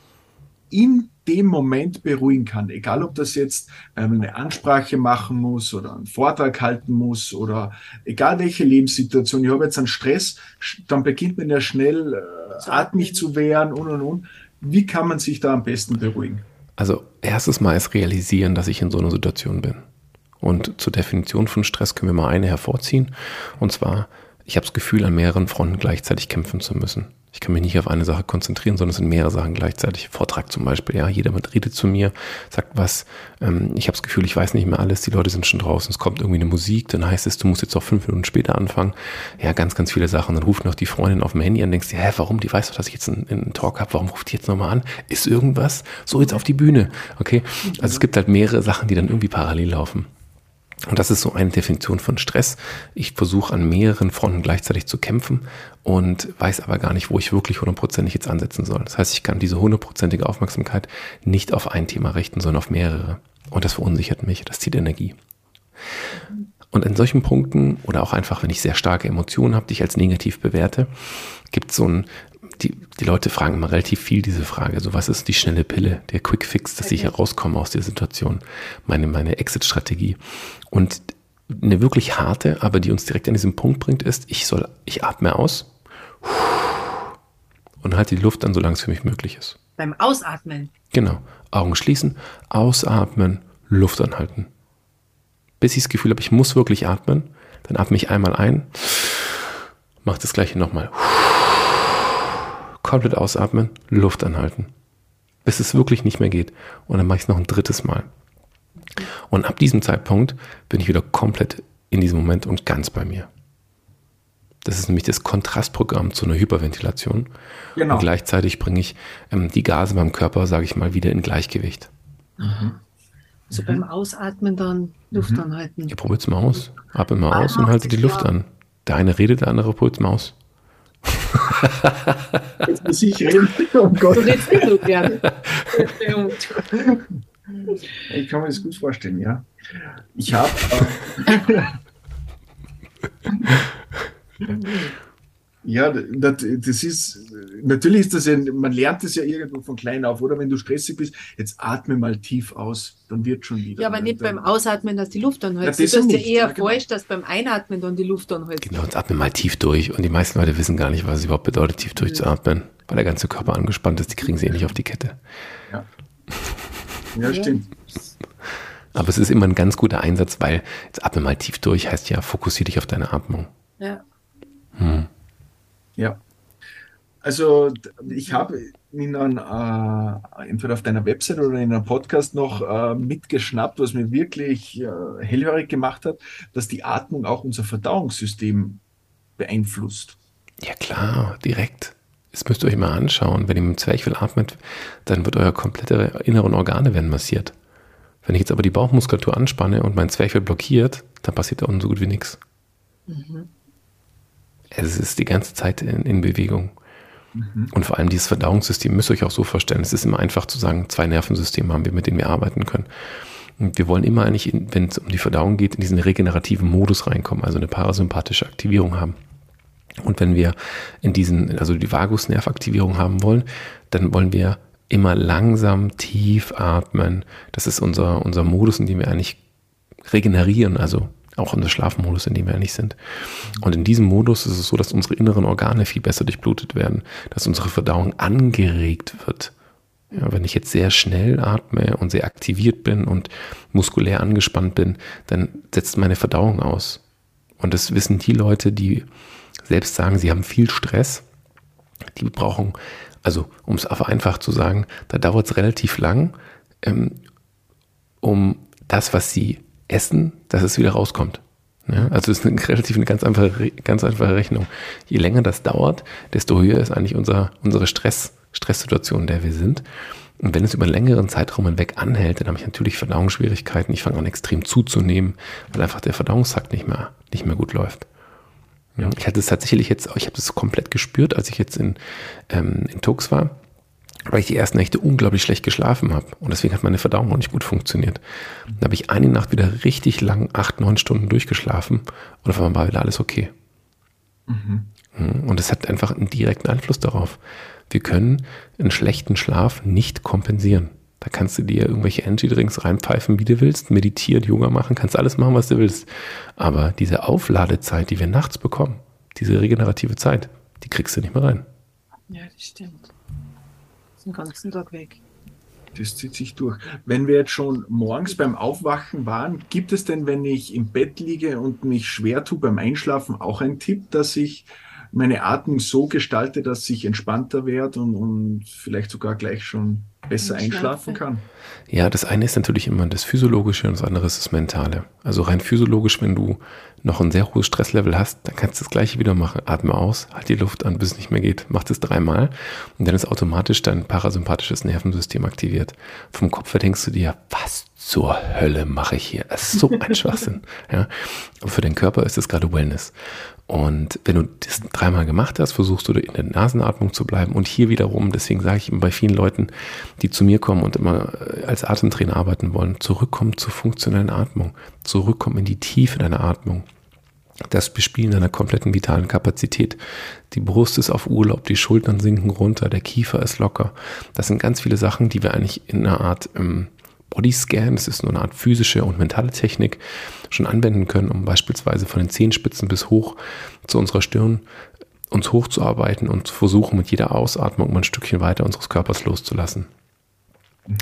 in dem Moment beruhigen kann. Egal, ob das jetzt ähm, eine Ansprache machen muss oder einen Vortrag halten muss oder egal welche Lebenssituation. Ich habe jetzt einen Stress, dann beginnt man ja schnell äh, atmig zu werden und und und. Wie kann man sich da am besten beruhigen? Also erstes Mal ist realisieren, dass ich in so einer Situation bin. Und zur Definition von Stress können wir mal eine hervorziehen. Und zwar, ich habe das Gefühl, an mehreren Fronten gleichzeitig kämpfen zu müssen. Ich kann mich nicht auf eine Sache konzentrieren, sondern es sind mehrere Sachen gleichzeitig. Vortrag zum Beispiel, ja, jeder redet zu mir, sagt was. Ähm, ich habe das Gefühl, ich weiß nicht mehr alles, die Leute sind schon draußen, es kommt irgendwie eine Musik, dann heißt es, du musst jetzt auch fünf Minuten später anfangen. Ja, ganz, ganz viele Sachen. Dann ruft noch die Freundin auf dem Handy an, denkst dir, hä, warum? Die weiß doch, dass ich jetzt einen, einen Talk habe, warum ruft die jetzt nochmal an? Ist irgendwas? So, jetzt auf die Bühne. Okay? Also es gibt halt mehrere Sachen, die dann irgendwie parallel laufen. Und das ist so eine Definition von Stress. Ich versuche an mehreren Fronten gleichzeitig zu kämpfen und weiß aber gar nicht, wo ich wirklich hundertprozentig jetzt ansetzen soll. Das heißt, ich kann diese hundertprozentige Aufmerksamkeit nicht auf ein Thema richten, sondern auf mehrere. Und das verunsichert mich, das zieht Energie. Und in solchen Punkten oder auch einfach, wenn ich sehr starke Emotionen habe, die ich als negativ bewerte, gibt es so ein, die, die Leute fragen immer relativ viel diese Frage. So, was ist die schnelle Pille, der Quick Fix, dass ich herauskomme aus der Situation, meine, meine Exit-Strategie. Und eine wirklich harte, aber die uns direkt an diesen Punkt bringt, ist, ich soll, ich atme aus und halte die Luft dann, solange es für mich möglich ist. Beim Ausatmen. Genau. Augen schließen, ausatmen, Luft anhalten. Bis ich das Gefühl habe, ich muss wirklich atmen, dann atme ich einmal ein, mache das gleiche nochmal. Komplett ausatmen, Luft anhalten. Bis es wirklich nicht mehr geht. Und dann mache ich es noch ein drittes Mal. Und ab diesem Zeitpunkt bin ich wieder komplett in diesem Moment und ganz bei mir. Das ist nämlich das Kontrastprogramm zu einer Hyperventilation. Genau. Und gleichzeitig bringe ich ähm, die Gase beim Körper, sage ich mal, wieder in Gleichgewicht. Mhm. So mhm. beim Ausatmen dann Luft mhm. anhalten. Ihr probiert es mal aus. Atmet mal aus und haltet die Luft ja. an. Der eine redet, der andere probiert es mal aus. Jetzt muss ich reden. Oh Gott. Du redest nicht so gern. Ich kann mir das gut vorstellen, ja. Ich habe. ja, das, das ist, natürlich ist das ja, man lernt das ja irgendwo von klein auf, oder wenn du stressig bist, jetzt atme mal tief aus, dann wird schon wieder. Ja, aber nicht dann, beim Ausatmen, dass die Luft anhält. Ja, das ist ja eher ja, genau. falsch, dass beim Einatmen dann die Luft anhält. Genau, jetzt atme mal tief durch und die meisten Leute wissen gar nicht, was es überhaupt bedeutet, tief durchzuatmen, weil der ganze Körper angespannt ist, die kriegen sie eh nicht auf die Kette. Ja. Ja, stimmt. Aber es ist immer ein ganz guter Einsatz, weil jetzt atme mal tief durch, heißt ja, fokussiere dich auf deine Atmung. Ja. Hm. Ja. Also ich habe Ihnen äh, entweder auf deiner Website oder in einem Podcast noch äh, mitgeschnappt, was mir wirklich äh, hellhörig gemacht hat, dass die Atmung auch unser Verdauungssystem beeinflusst. Ja klar, direkt. Das müsst ihr euch mal anschauen. Wenn ihr mit dem Zwerchfell atmet, dann wird euer komplette inneren Organe werden massiert. Wenn ich jetzt aber die Bauchmuskulatur anspanne und mein Zwerchfell blockiert, dann passiert da unten so gut wie nichts. Mhm. Es ist die ganze Zeit in, in Bewegung. Mhm. Und vor allem dieses Verdauungssystem müsst ihr euch auch so vorstellen. Es ist immer einfach zu sagen, zwei Nervensysteme haben wir, mit denen wir arbeiten können. Und wir wollen immer eigentlich, wenn es um die Verdauung geht, in diesen regenerativen Modus reinkommen, also eine parasympathische Aktivierung haben. Und wenn wir in diesen, also die Vagusnervaktivierung haben wollen, dann wollen wir immer langsam tief atmen. Das ist unser, unser Modus, in dem wir eigentlich regenerieren, also auch unser Schlafmodus, in dem wir eigentlich sind. Und in diesem Modus ist es so, dass unsere inneren Organe viel besser durchblutet werden, dass unsere Verdauung angeregt wird. Ja, wenn ich jetzt sehr schnell atme und sehr aktiviert bin und muskulär angespannt bin, dann setzt meine Verdauung aus. Und das wissen die Leute, die selbst sagen, sie haben viel Stress. Die brauchen, also um es einfach zu sagen, da dauert es relativ lang, ähm, um das, was sie essen, dass es wieder rauskommt. Ja, also es ist eine, relativ eine ganz einfache, ganz einfache Rechnung. Je länger das dauert, desto höher ist eigentlich unser, unsere Stress, Stresssituation, in der wir sind. Und wenn es über einen längeren Zeitraum hinweg anhält, dann habe ich natürlich Verdauungsschwierigkeiten. Ich fange an extrem zuzunehmen, weil einfach der Verdauungstrakt nicht mehr, nicht mehr gut läuft. Ja. Ich hatte es tatsächlich jetzt, ich habe das komplett gespürt, als ich jetzt in, ähm, in Tux war, weil ich die ersten Nächte unglaublich schlecht geschlafen habe. Und deswegen hat meine Verdauung auch nicht gut funktioniert. Dann habe ich eine Nacht wieder richtig lang, acht, neun Stunden durchgeschlafen und auf einmal war wieder alles okay. Mhm. mhm. Und es hat einfach einen direkten Einfluss darauf. Wir können einen schlechten Schlaf nicht kompensieren. Da kannst du dir irgendwelche Energy-Drinks reinpfeifen, wie du willst, meditieren, Yoga machen, kannst alles machen, was du willst. Aber diese Aufladezeit, die wir nachts bekommen, diese regenerative Zeit, die kriegst du nicht mehr rein. Ja, das stimmt. Den ganzen Tag weg. Das zieht sich durch. Wenn wir jetzt schon morgens beim Aufwachen waren, gibt es denn, wenn ich im Bett liege und mich schwer tue beim Einschlafen, auch einen Tipp, dass ich meine Atmung so gestalte, dass ich entspannter werde und, und vielleicht sogar gleich schon besser einschlafen kann. Ja, das eine ist natürlich immer das Physiologische und das andere ist das Mentale. Also rein physiologisch, wenn du noch ein sehr hohes Stresslevel hast, dann kannst du das gleiche wieder machen. Atme aus, halt die Luft an, bis es nicht mehr geht. Mach das dreimal und dann ist automatisch dein parasympathisches Nervensystem aktiviert. Vom Kopf her denkst du dir, was zur Hölle mache ich hier? Das ist so ein Schwachsinn. Ja. Aber für den Körper ist es gerade Wellness. Und wenn du das dreimal gemacht hast, versuchst du in der Nasenatmung zu bleiben. Und hier wiederum, deswegen sage ich bei vielen Leuten, die zu mir kommen und immer äh, als Atemtrainer arbeiten wollen, zurückkommen zur funktionellen Atmung, zurückkommen in die Tiefe deiner Atmung. Das Bespielen deiner kompletten vitalen Kapazität. Die Brust ist auf Urlaub, die Schultern sinken runter, der Kiefer ist locker. Das sind ganz viele Sachen, die wir eigentlich in einer Art ähm, Bodyscan, das ist nur eine Art physische und mentale Technik, schon anwenden können, um beispielsweise von den Zehenspitzen bis hoch zu unserer Stirn uns hochzuarbeiten und zu versuchen, mit jeder Ausatmung mal ein Stückchen weiter unseres Körpers loszulassen.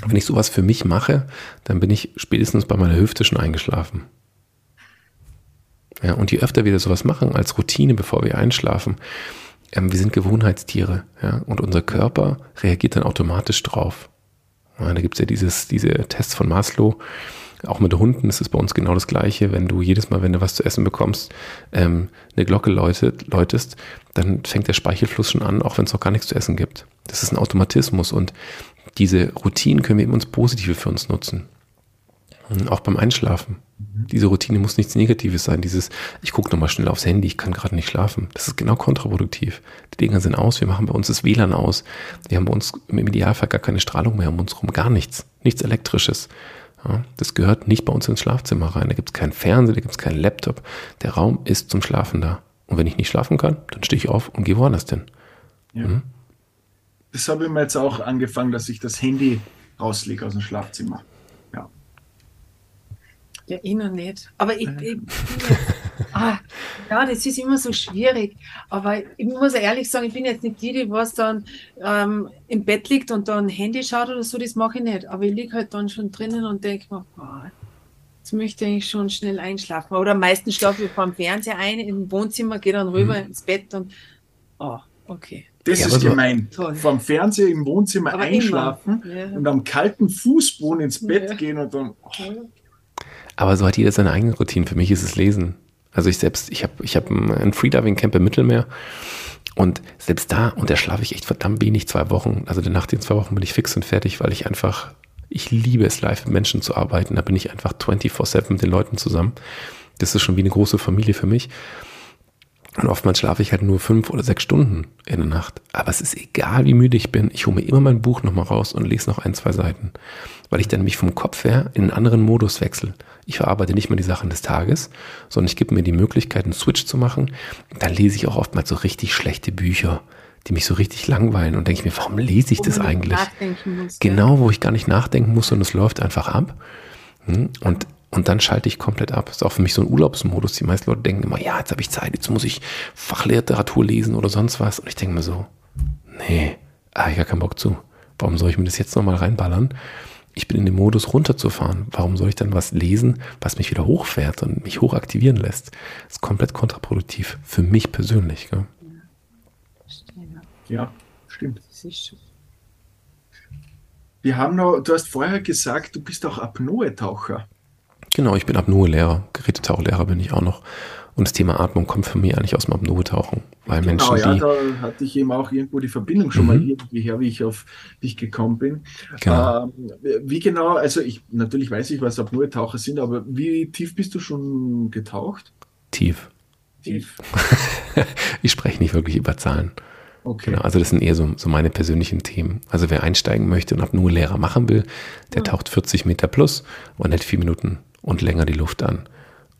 Wenn ich sowas für mich mache, dann bin ich spätestens bei meiner Hüfte schon eingeschlafen. Ja, und je öfter wir sowas machen als Routine, bevor wir einschlafen, ähm, wir sind Gewohnheitstiere, ja, und unser Körper reagiert dann automatisch drauf. Ja, da gibt es ja dieses, diese Tests von Maslow. Auch mit Hunden ist es bei uns genau das Gleiche. Wenn du jedes Mal, wenn du was zu essen bekommst, ähm, eine Glocke läutet, läutest, dann fängt der Speichelfluss schon an, auch wenn es noch gar nichts zu essen gibt. Das ist ein Automatismus und diese Routinen können wir eben uns positive für uns nutzen. Auch beim Einschlafen. Mhm. Diese Routine muss nichts Negatives sein. Dieses, ich gucke nochmal schnell aufs Handy, ich kann gerade nicht schlafen. Das ist genau kontraproduktiv. Die Dinger sind aus, wir machen bei uns das WLAN aus. Wir haben bei uns im Idealfall gar keine Strahlung mehr um uns herum, gar nichts. Nichts Elektrisches. Ja, das gehört nicht bei uns ins Schlafzimmer rein. Da gibt es keinen Fernseher, da gibt es keinen Laptop. Der Raum ist zum Schlafen da. Und wenn ich nicht schlafen kann, dann stehe ich auf und gehe woanders hin. Ja. Mhm. Das habe ich mir jetzt auch angefangen, dass ich das Handy rauslege aus dem Schlafzimmer. Ja, ich noch nicht. Aber ich, ich ah, ja, das ist immer so schwierig. Aber ich muss ehrlich sagen, ich bin jetzt nicht die, die was dann ähm, im Bett liegt und dann Handy schaut oder so, das mache ich nicht. Aber ich liege halt dann schon drinnen und denke mir, boah, jetzt möchte ich schon schnell einschlafen. Oder meistens schlafe ich vor dem Fernseher ein, im Wohnzimmer, gehe dann rüber mhm. ins Bett und, oh, okay. Das ja, ist gemein. Toll. Vom Fernseher im Wohnzimmer aber einschlafen ja. und am kalten Fußboden ins Bett ja. gehen und dann. Oh. Aber so hat jeder seine eigene Routine. Für mich ist es Lesen. Also ich selbst, ich habe ich hab ein Freediving-Camp im Mittelmeer und selbst da, und da schlafe ich echt verdammt wenig, zwei Wochen. Also nach den zwei Wochen bin ich fix und fertig, weil ich einfach, ich liebe es, live mit Menschen zu arbeiten. Da bin ich einfach 24-7 mit den Leuten zusammen. Das ist schon wie eine große Familie für mich. Und oftmals schlafe ich halt nur fünf oder sechs Stunden in der Nacht. Aber es ist egal, wie müde ich bin. Ich hole mir immer mein Buch nochmal raus und lese noch ein, zwei Seiten. Weil ich dann mich vom Kopf her in einen anderen Modus wechsle. Ich verarbeite nicht mehr die Sachen des Tages, sondern ich gebe mir die Möglichkeit, einen Switch zu machen. Dann lese ich auch oftmals so richtig schlechte Bücher, die mich so richtig langweilen und denke ich mir, warum lese ich wo das eigentlich? Muss, genau, wo ich gar nicht nachdenken muss und es läuft einfach ab. Hm? Und und dann schalte ich komplett ab. Das ist auch für mich so ein Urlaubsmodus. Die meisten Leute denken immer, ja, jetzt habe ich Zeit, jetzt muss ich Fachliteratur lesen oder sonst was. Und ich denke mir so, nee, ah, ich habe keinen Bock zu. Warum soll ich mir das jetzt nochmal reinballern? Ich bin in dem Modus runterzufahren. Warum soll ich dann was lesen, was mich wieder hochfährt und mich hochaktivieren lässt? Das ist komplett kontraproduktiv. Für mich persönlich. Gell? Ja, stimmt. Wir haben noch, du hast vorher gesagt, du bist auch Apnoe-Taucher. Genau, ich bin Apnoe-Lehrer, Gerätetauchlehrer bin ich auch noch. Und das Thema Atmung kommt von mir eigentlich aus dem Apnoe-Tauchen. Weil genau, Menschen, ja, die, da hatte ich eben auch irgendwo die Verbindung schon mhm. mal irgendwie her, wie ich auf dich gekommen bin. Genau. Ähm, wie genau, also ich, natürlich weiß ich, was Apnoe-Taucher sind, aber wie tief bist du schon getaucht? Tief. tief? ich spreche nicht wirklich über Zahlen. Okay. Genau, also das sind eher so, so meine persönlichen Themen. Also wer einsteigen möchte und Apnoe-Lehrer machen will, der ja. taucht 40 Meter plus und hält vier Minuten und länger die Luft an.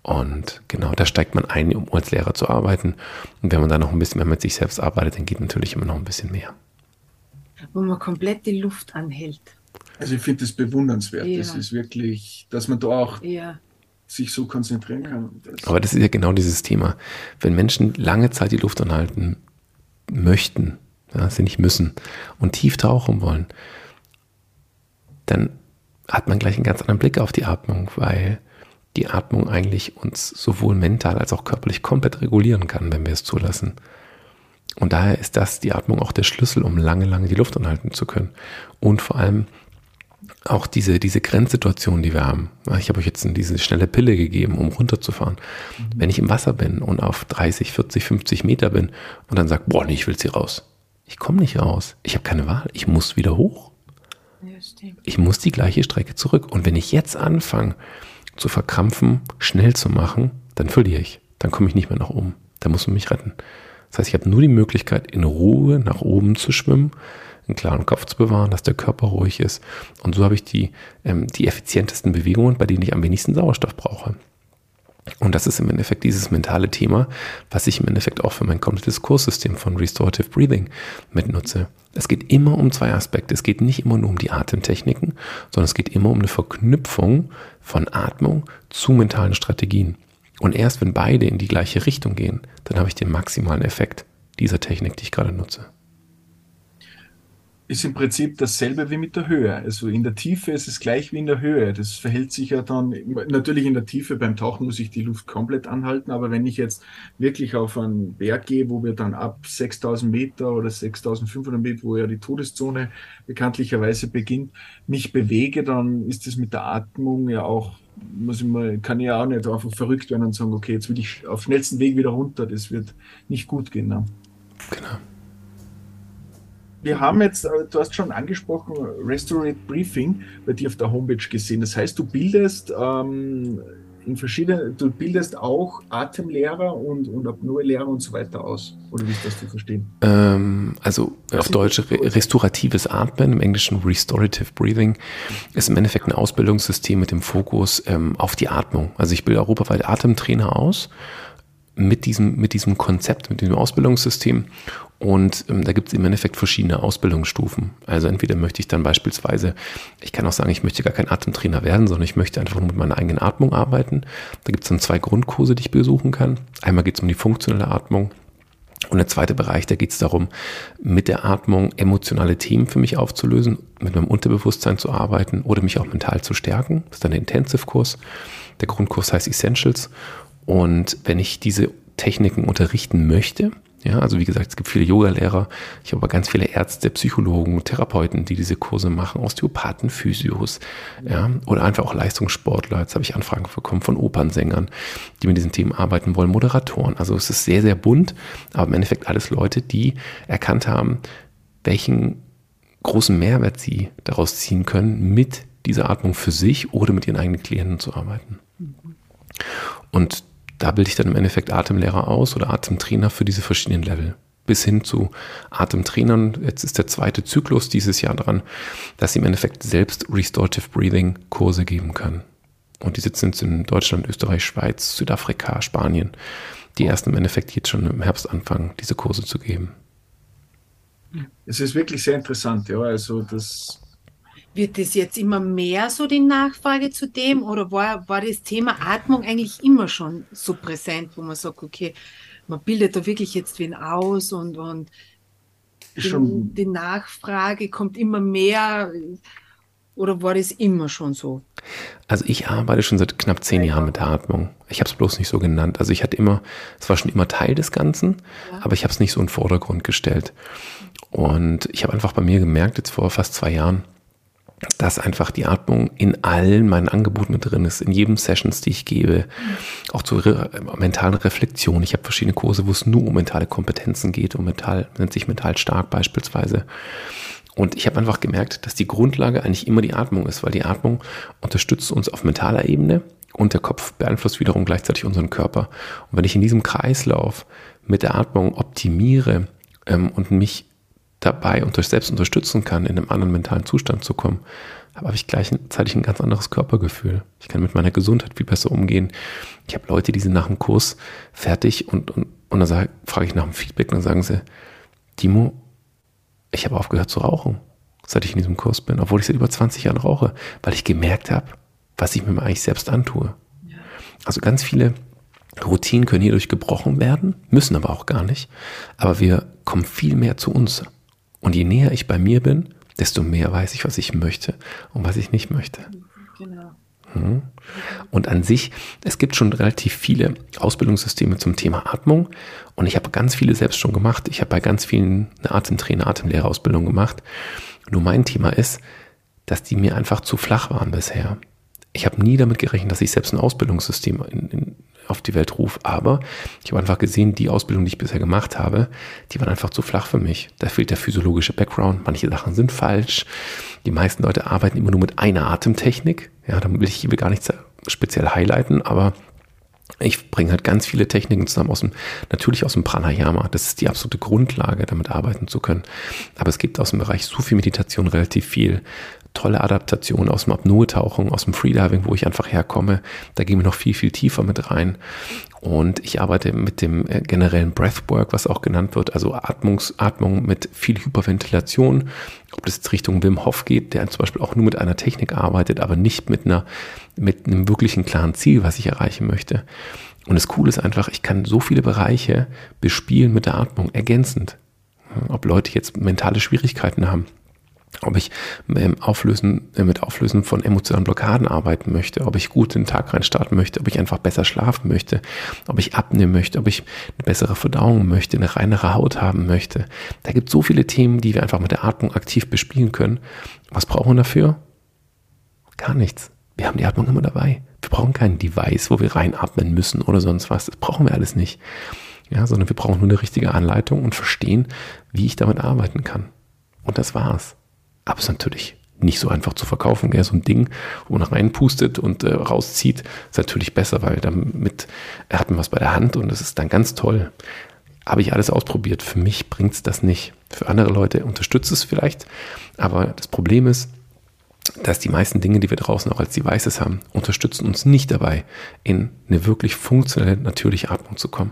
Und genau, da steigt man ein, um als Lehrer zu arbeiten. Und wenn man dann noch ein bisschen mehr mit sich selbst arbeitet, dann geht natürlich immer noch ein bisschen mehr. Wo man komplett die Luft anhält. Also ich finde das bewundernswert. Ja. Das ist wirklich, dass man da auch ja. sich so konzentrieren kann. Das Aber das ist ja genau dieses Thema. Wenn Menschen lange Zeit die Luft anhalten möchten, ja, sie nicht müssen und tief tauchen wollen, dann hat man gleich einen ganz anderen Blick auf die Atmung, weil die Atmung eigentlich uns sowohl mental als auch körperlich komplett regulieren kann, wenn wir es zulassen. Und daher ist das die Atmung auch der Schlüssel, um lange, lange die Luft anhalten zu können. Und vor allem auch diese, diese Grenzsituation, die wir haben. Ich habe euch jetzt diese schnelle Pille gegeben, um runterzufahren. Mhm. Wenn ich im Wasser bin und auf 30, 40, 50 Meter bin und dann sage, boah, nee, ich will sie raus. Ich komme nicht raus. Ich habe keine Wahl. Ich muss wieder hoch. ich muss die gleiche Strecke zurück. Und wenn ich jetzt anfange zu verkrampfen, schnell zu machen, dann verliere ich. Dann komme ich nicht mehr nach oben. Da muss man mich retten. Das heißt, ich habe nur die Möglichkeit, in Ruhe nach oben zu schwimmen einen klaren Kopf zu bewahren, dass der Körper ruhig ist. Und so habe ich die, ähm, die effizientesten Bewegungen, bei denen ich am wenigsten Sauerstoff brauche. Und das ist im Endeffekt dieses mentale Thema, was ich im Endeffekt auch für mein komplettes Kurssystem von Restorative Breathing mitnutze. Es geht immer um zwei Aspekte. Es geht nicht immer nur um die Atemtechniken, sondern es geht immer um eine Verknüpfung von Atmung zu mentalen Strategien. Und erst wenn beide in die gleiche Richtung gehen, dann habe ich den maximalen Effekt dieser Technik, die ich gerade nutze ist im Prinzip dasselbe wie mit der Höhe. Also in der Tiefe ist es gleich wie in der Höhe. Das verhält sich ja dann, natürlich in der Tiefe beim Tauchen muss ich die Luft komplett anhalten, aber wenn ich jetzt wirklich auf einen Berg gehe, wo wir dann ab 6000 Meter oder 6500 Meter, wo ja die Todeszone bekanntlicherweise beginnt, mich bewege, dann ist es mit der Atmung ja auch muss ich mal, kann ja auch nicht einfach verrückt werden und sagen, okay, jetzt will ich auf schnellsten Weg wieder runter. Das wird nicht gut gehen. Ne? Genau wir haben jetzt, äh, du hast schon angesprochen, Restorate Briefing bei dir auf der Homepage gesehen. Das heißt, du bildest ähm, in verschiedenen, du bildest auch Atemlehrer und, und Apnoe-Lehrer und so weiter aus. Oder wie ist das zu verstehen? Ähm, also auf Deutsch restoratives Atmen, im Englischen Restorative Breathing, ist im Endeffekt ein Ausbildungssystem mit dem Fokus ähm, auf die Atmung. Also ich bilde europaweit Atemtrainer aus mit diesem, mit diesem Konzept, mit diesem Ausbildungssystem. Und ähm, da gibt es im Endeffekt verschiedene Ausbildungsstufen. Also entweder möchte ich dann beispielsweise, ich kann auch sagen, ich möchte gar kein Atemtrainer werden, sondern ich möchte einfach nur mit meiner eigenen Atmung arbeiten. Da gibt es dann zwei Grundkurse, die ich besuchen kann. Einmal geht es um die funktionelle Atmung. Und der zweite Bereich, da geht es darum, mit der Atmung emotionale Themen für mich aufzulösen, mit meinem Unterbewusstsein zu arbeiten oder mich auch mental zu stärken. Das ist dann der Intensive-Kurs. Der Grundkurs heißt Essentials. Und wenn ich diese Techniken unterrichten möchte, ja, also wie gesagt, es gibt viele Yoga-Lehrer, ich habe aber ganz viele Ärzte, Psychologen, Therapeuten, die diese Kurse machen, Osteopathen, Physios, ja, oder einfach auch Leistungssportler. Jetzt habe ich Anfragen bekommen von Opernsängern, die mit diesen Themen arbeiten wollen, Moderatoren. Also es ist sehr, sehr bunt, aber im Endeffekt alles Leute, die erkannt haben, welchen großen Mehrwert sie daraus ziehen können, mit dieser Atmung für sich oder mit ihren eigenen Klienten zu arbeiten. Und da bilde ich dann im Endeffekt Atemlehrer aus oder Atemtrainer für diese verschiedenen Level. Bis hin zu Atemtrainern. Jetzt ist der zweite Zyklus dieses Jahr dran, dass sie im Endeffekt selbst Restorative Breathing Kurse geben können. Und die sitzen in Deutschland, Österreich, Schweiz, Südafrika, Spanien. Die ersten im Endeffekt jetzt schon im Herbst anfangen, diese Kurse zu geben. Es ist wirklich sehr interessant, ja. Also das wird es jetzt immer mehr so die Nachfrage zu dem oder war, war das Thema Atmung eigentlich immer schon so präsent, wo man sagt, okay, man bildet da wirklich jetzt wen aus und, und die, die Nachfrage kommt immer mehr oder war das immer schon so? Also ich arbeite schon seit knapp zehn Jahren mit der Atmung. Ich habe es bloß nicht so genannt. Also ich hatte immer, es war schon immer Teil des Ganzen, ja. aber ich habe es nicht so in den Vordergrund gestellt. Und ich habe einfach bei mir gemerkt, jetzt vor fast zwei Jahren, dass einfach die Atmung in allen meinen Angeboten mit drin ist, in jedem Sessions, die ich gebe, auch zur re mentalen Reflexion. Ich habe verschiedene Kurse, wo es nur um mentale Kompetenzen geht, um mental, nennt sich mental stark beispielsweise. Und ich habe einfach gemerkt, dass die Grundlage eigentlich immer die Atmung ist, weil die Atmung unterstützt uns auf mentaler Ebene Und der Kopf beeinflusst wiederum gleichzeitig unseren Körper. Und wenn ich in diesem Kreislauf mit der Atmung optimiere ähm, und mich dabei unter, selbst unterstützen kann, in einem anderen mentalen Zustand zu kommen, habe ich gleichzeitig ein ganz anderes Körpergefühl. Ich kann mit meiner Gesundheit viel besser umgehen. Ich habe Leute, die sind nach dem Kurs fertig und, und, und dann sage, frage ich nach dem Feedback und dann sagen sie, Timo, ich habe aufgehört zu rauchen, seit ich in diesem Kurs bin, obwohl ich seit über 20 Jahren rauche, weil ich gemerkt habe, was ich mir eigentlich selbst antue. Ja. Also ganz viele Routinen können hierdurch gebrochen werden, müssen aber auch gar nicht. Aber wir kommen viel mehr zu uns. Und je näher ich bei mir bin, desto mehr weiß ich, was ich möchte und was ich nicht möchte. Genau. Hm. Und an sich, es gibt schon relativ viele Ausbildungssysteme zum Thema Atmung und ich habe ganz viele selbst schon gemacht. Ich habe bei ganz vielen eine Atemtrainer, Atemlehrerausbildung gemacht. Nur mein Thema ist, dass die mir einfach zu flach waren bisher. Ich habe nie damit gerechnet, dass ich selbst ein Ausbildungssystem in, in, auf die Welt rufe. Aber ich habe einfach gesehen, die Ausbildung, die ich bisher gemacht habe, die waren einfach zu flach für mich. Da fehlt der physiologische Background. Manche Sachen sind falsch. Die meisten Leute arbeiten immer nur mit einer Atemtechnik. Ja, da will ich will gar nichts speziell highlighten, aber ich bringe halt ganz viele Techniken zusammen aus dem, natürlich aus dem Pranayama. Das ist die absolute Grundlage, damit arbeiten zu können. Aber es gibt aus dem Bereich Sufi-Meditation relativ viel tolle Adaptation aus dem Apnoe-Tauchen, aus dem Freediving, wo ich einfach herkomme. Da gehen wir noch viel, viel tiefer mit rein. Und ich arbeite mit dem äh, generellen Breathwork, was auch genannt wird, also Atmungs, Atmung mit viel Hyperventilation. Ob das jetzt Richtung Wim Hof geht, der zum Beispiel auch nur mit einer Technik arbeitet, aber nicht mit einer, mit einem wirklichen klaren Ziel, was ich erreichen möchte. Und das Coole ist einfach, ich kann so viele Bereiche bespielen mit der Atmung, ergänzend. Ob Leute jetzt mentale Schwierigkeiten haben, ob ich ähm, auflösen, äh, mit Auflösen von emotionalen Blockaden arbeiten möchte, ob ich gut den Tag rein starten möchte, ob ich einfach besser schlafen möchte, ob ich abnehmen möchte, ob ich eine bessere Verdauung möchte, eine reinere Haut haben möchte. Da gibt es so viele Themen, die wir einfach mit der Atmung aktiv bespielen können. Was brauchen wir dafür? Gar nichts. Wir haben die Atmung immer dabei. Wir brauchen kein Device, wo wir reinatmen müssen oder sonst was. Das brauchen wir alles nicht. Ja, sondern wir brauchen nur eine richtige Anleitung und verstehen, wie ich damit arbeiten kann. Und das war's. Aber es ist natürlich nicht so einfach zu verkaufen. Gell? So ein Ding, wo man reinpustet und äh, rauszieht, ist natürlich besser, weil damit hat man was bei der Hand und das ist dann ganz toll. Habe ich alles ausprobiert. Für mich bringt es das nicht. Für andere Leute unterstützt es vielleicht. Aber das Problem ist, dass die meisten Dinge, die wir draußen auch als Devices haben, unterstützen uns nicht dabei, in eine wirklich funktionelle, natürliche Atmung zu kommen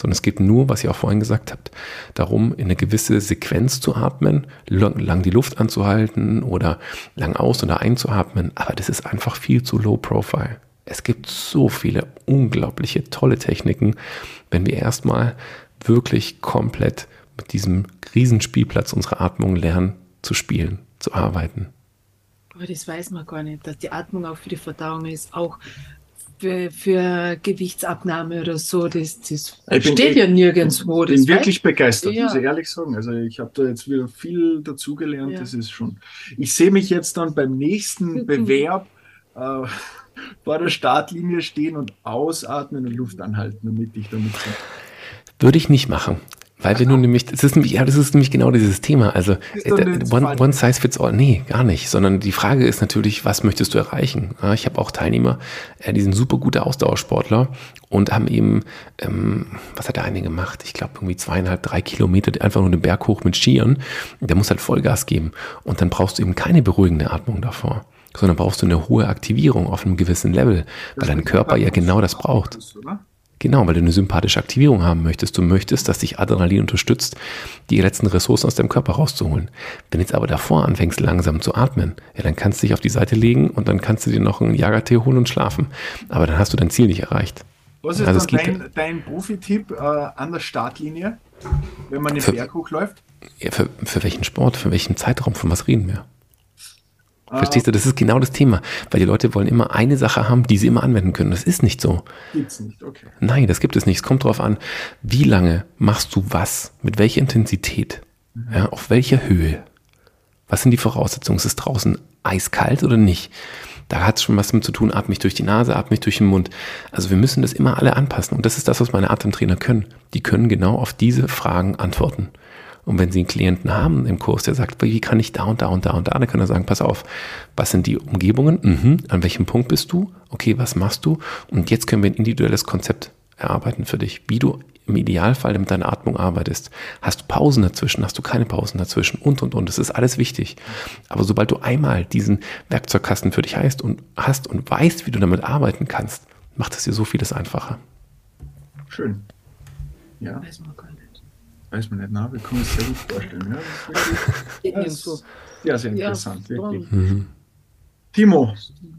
sondern es geht nur, was ihr auch vorhin gesagt habt, darum, in eine gewisse Sequenz zu atmen, lang, die Luft anzuhalten oder lang aus- oder einzuatmen. Aber das ist einfach viel zu low profile. Es gibt so viele unglaubliche tolle Techniken, wenn wir erstmal wirklich komplett mit diesem Riesenspielplatz unserer Atmung lernen zu spielen, zu arbeiten. Aber das weiß man gar nicht, dass die Atmung auch für die Verdauung ist, auch für, für Gewichtsabnahme oder so. Das, das steht bin, ja nirgendwo. Ich bin wirklich begeistert, ja. muss ich ehrlich sagen. Also ich habe da jetzt wieder viel dazugelernt. Ja. Das ist schon. Ich sehe mich jetzt dann beim nächsten Bewerb äh, vor der Startlinie stehen und ausatmen und Luft anhalten, damit ich damit. Würde ich nicht machen. Weil wenn du nämlich, das ist nämlich, ja, das ist nämlich genau dieses Thema. Also äh, one, one, size fits all. Nee, gar nicht. Sondern die Frage ist natürlich, was möchtest du erreichen? Ja, ich habe auch Teilnehmer, äh, die sind super gute Ausdauersportler und haben eben, ähm, was hat der eine gemacht? Ich glaube irgendwie zweieinhalb, drei Kilometer einfach nur den Berg hoch mit Skiern. Der muss halt Vollgas geben. Und dann brauchst du eben keine beruhigende Atmung davor sondern brauchst du eine hohe Aktivierung auf einem gewissen Level, weil dein Körper ja genau das braucht. Genau, weil du eine sympathische Aktivierung haben möchtest. Du möchtest, dass dich Adrenalin unterstützt, die letzten Ressourcen aus deinem Körper rauszuholen. Wenn du jetzt aber davor anfängst, langsam zu atmen, ja, dann kannst du dich auf die Seite legen und dann kannst du dir noch einen Jagertee holen und schlafen. Aber dann hast du dein Ziel nicht erreicht. Was ist also dein, dein Profi-Tipp äh, an der Startlinie, wenn man den für, Berg hochläuft? Ja, für, für welchen Sport, für welchen Zeitraum, von was reden wir? Verstehst du, das ist genau das Thema, weil die Leute wollen immer eine Sache haben, die sie immer anwenden können. Das ist nicht so. Gibt's nicht, okay. Nein, das gibt es nicht. Es kommt darauf an, wie lange machst du was, mit welcher Intensität, mhm. ja, auf welcher Höhe. Was sind die Voraussetzungen? Ist es draußen eiskalt oder nicht? Da hat es schon was mit zu tun, atme ich durch die Nase, atme ich durch den Mund. Also wir müssen das immer alle anpassen. Und das ist das, was meine Atemtrainer können. Die können genau auf diese Fragen antworten. Und wenn Sie einen Klienten haben im Kurs, der sagt, wie kann ich da und da und da und da, dann kann er sagen, pass auf, was sind die Umgebungen? Mhm. An welchem Punkt bist du? Okay, was machst du? Und jetzt können wir ein individuelles Konzept erarbeiten für dich, wie du im Idealfall mit deiner Atmung arbeitest. Hast du Pausen dazwischen, hast du keine Pausen dazwischen und, und, und. Das ist alles wichtig. Aber sobald du einmal diesen Werkzeugkasten für dich heißt und hast und weißt, wie du damit arbeiten kannst, macht es dir so vieles einfacher. Schön. Ja. Weiß man nicht. Weiß man nicht, na, wir können es sehr gut vorstellen. Ja, das ist wirklich, ja, sehr interessant, ja, wirklich. Mhm. Timo,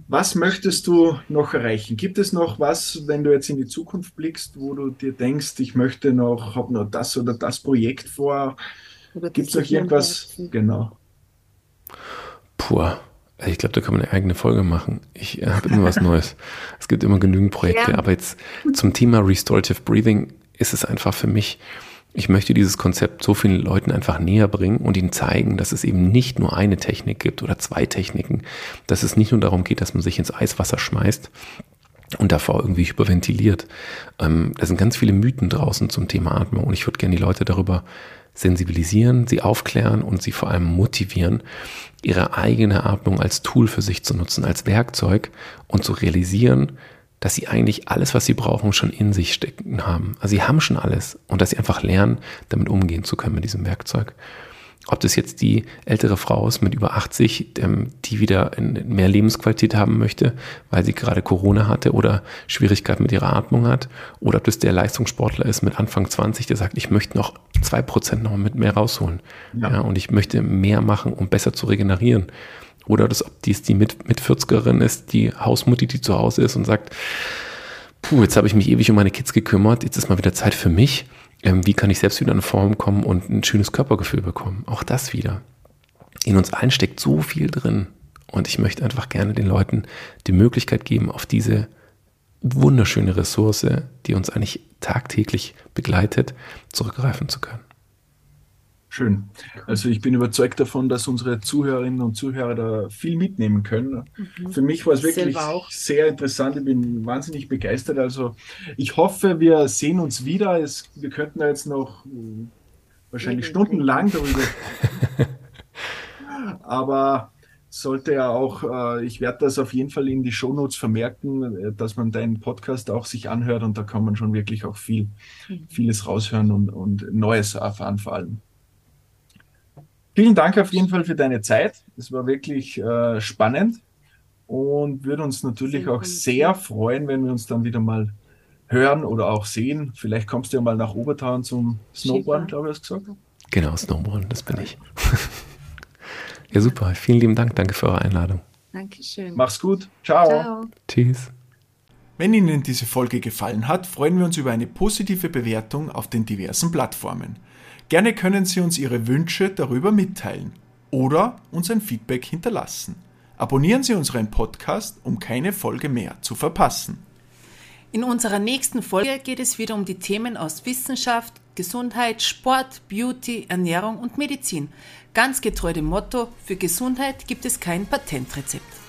was möchtest du noch erreichen? Gibt es noch was, wenn du jetzt in die Zukunft blickst, wo du dir denkst, ich möchte noch, habe noch das oder das Projekt vor? Gibt es noch irgendwas? Genau. Puh, ich glaube, da kann man eine eigene Folge machen. Ich äh, habe immer was Neues. Es gibt immer genügend Projekte, ja. aber jetzt zum Thema Restorative Breathing ist es einfach für mich, ich möchte dieses Konzept so vielen Leuten einfach näher bringen und ihnen zeigen, dass es eben nicht nur eine Technik gibt oder zwei Techniken, dass es nicht nur darum geht, dass man sich ins Eiswasser schmeißt und davor irgendwie hyperventiliert. Ähm, da sind ganz viele Mythen draußen zum Thema Atmung und ich würde gerne die Leute darüber sensibilisieren, sie aufklären und sie vor allem motivieren, ihre eigene Atmung als Tool für sich zu nutzen, als Werkzeug und zu realisieren, dass sie eigentlich alles, was sie brauchen, schon in sich stecken haben. Also sie haben schon alles und dass sie einfach lernen, damit umgehen zu können mit diesem Werkzeug. Ob das jetzt die ältere Frau ist mit über 80, ähm, die wieder mehr Lebensqualität haben möchte, weil sie gerade Corona hatte oder Schwierigkeiten mit ihrer Atmung hat, oder ob das der Leistungssportler ist mit Anfang 20, der sagt, ich möchte noch zwei Prozent noch mit mehr rausholen. Ja. ja. und ich möchte mehr machen, um besser zu regenerieren. Oder das, ob dies die mit, mit 40erin ist, die Hausmutti, die zu Hause ist und sagt, puh, jetzt habe ich mich ewig um meine Kids gekümmert, jetzt ist mal wieder Zeit für mich. Ähm, wie kann ich selbst wieder in Form kommen und ein schönes Körpergefühl bekommen? Auch das wieder. In uns allen steckt so viel drin. Und ich möchte einfach gerne den Leuten die Möglichkeit geben, auf diese wunderschöne Ressource, die uns eigentlich tagtäglich begleitet, zurückgreifen zu können. Schön. Also ich bin überzeugt davon, dass unsere Zuhörerinnen und Zuhörer da viel mitnehmen können. Mhm. Für mich war es wirklich sehr interessant. Ich bin wahnsinnig begeistert. Also ich hoffe, wir sehen uns wieder. Es, wir könnten da jetzt noch hm, wahrscheinlich stundenlang darüber. Aber sollte ja auch, äh, ich werde das auf jeden Fall in die Shownotes vermerken, äh, dass man deinen Podcast auch sich anhört und da kann man schon wirklich auch viel, mhm. vieles raushören und, und Neues erfahren vor allem. Vielen Dank auf jeden Fall für deine Zeit. Es war wirklich äh, spannend und würde uns natürlich sehr auch sehr freuen, wenn wir uns dann wieder mal hören oder auch sehen. Vielleicht kommst du ja mal nach Obertauern zum Snowboarden, glaube ich, hast du gesagt. Genau, Snowboarden, das bin ich. ja, super. Vielen lieben Dank. Danke für eure Einladung. Dankeschön. Mach's gut. Ciao. Ciao. Tschüss. Wenn Ihnen diese Folge gefallen hat, freuen wir uns über eine positive Bewertung auf den diversen Plattformen. Gerne können Sie uns Ihre Wünsche darüber mitteilen oder uns ein Feedback hinterlassen. Abonnieren Sie unseren Podcast, um keine Folge mehr zu verpassen. In unserer nächsten Folge geht es wieder um die Themen aus Wissenschaft, Gesundheit, Sport, Beauty, Ernährung und Medizin. Ganz getreu dem Motto, für Gesundheit gibt es kein Patentrezept.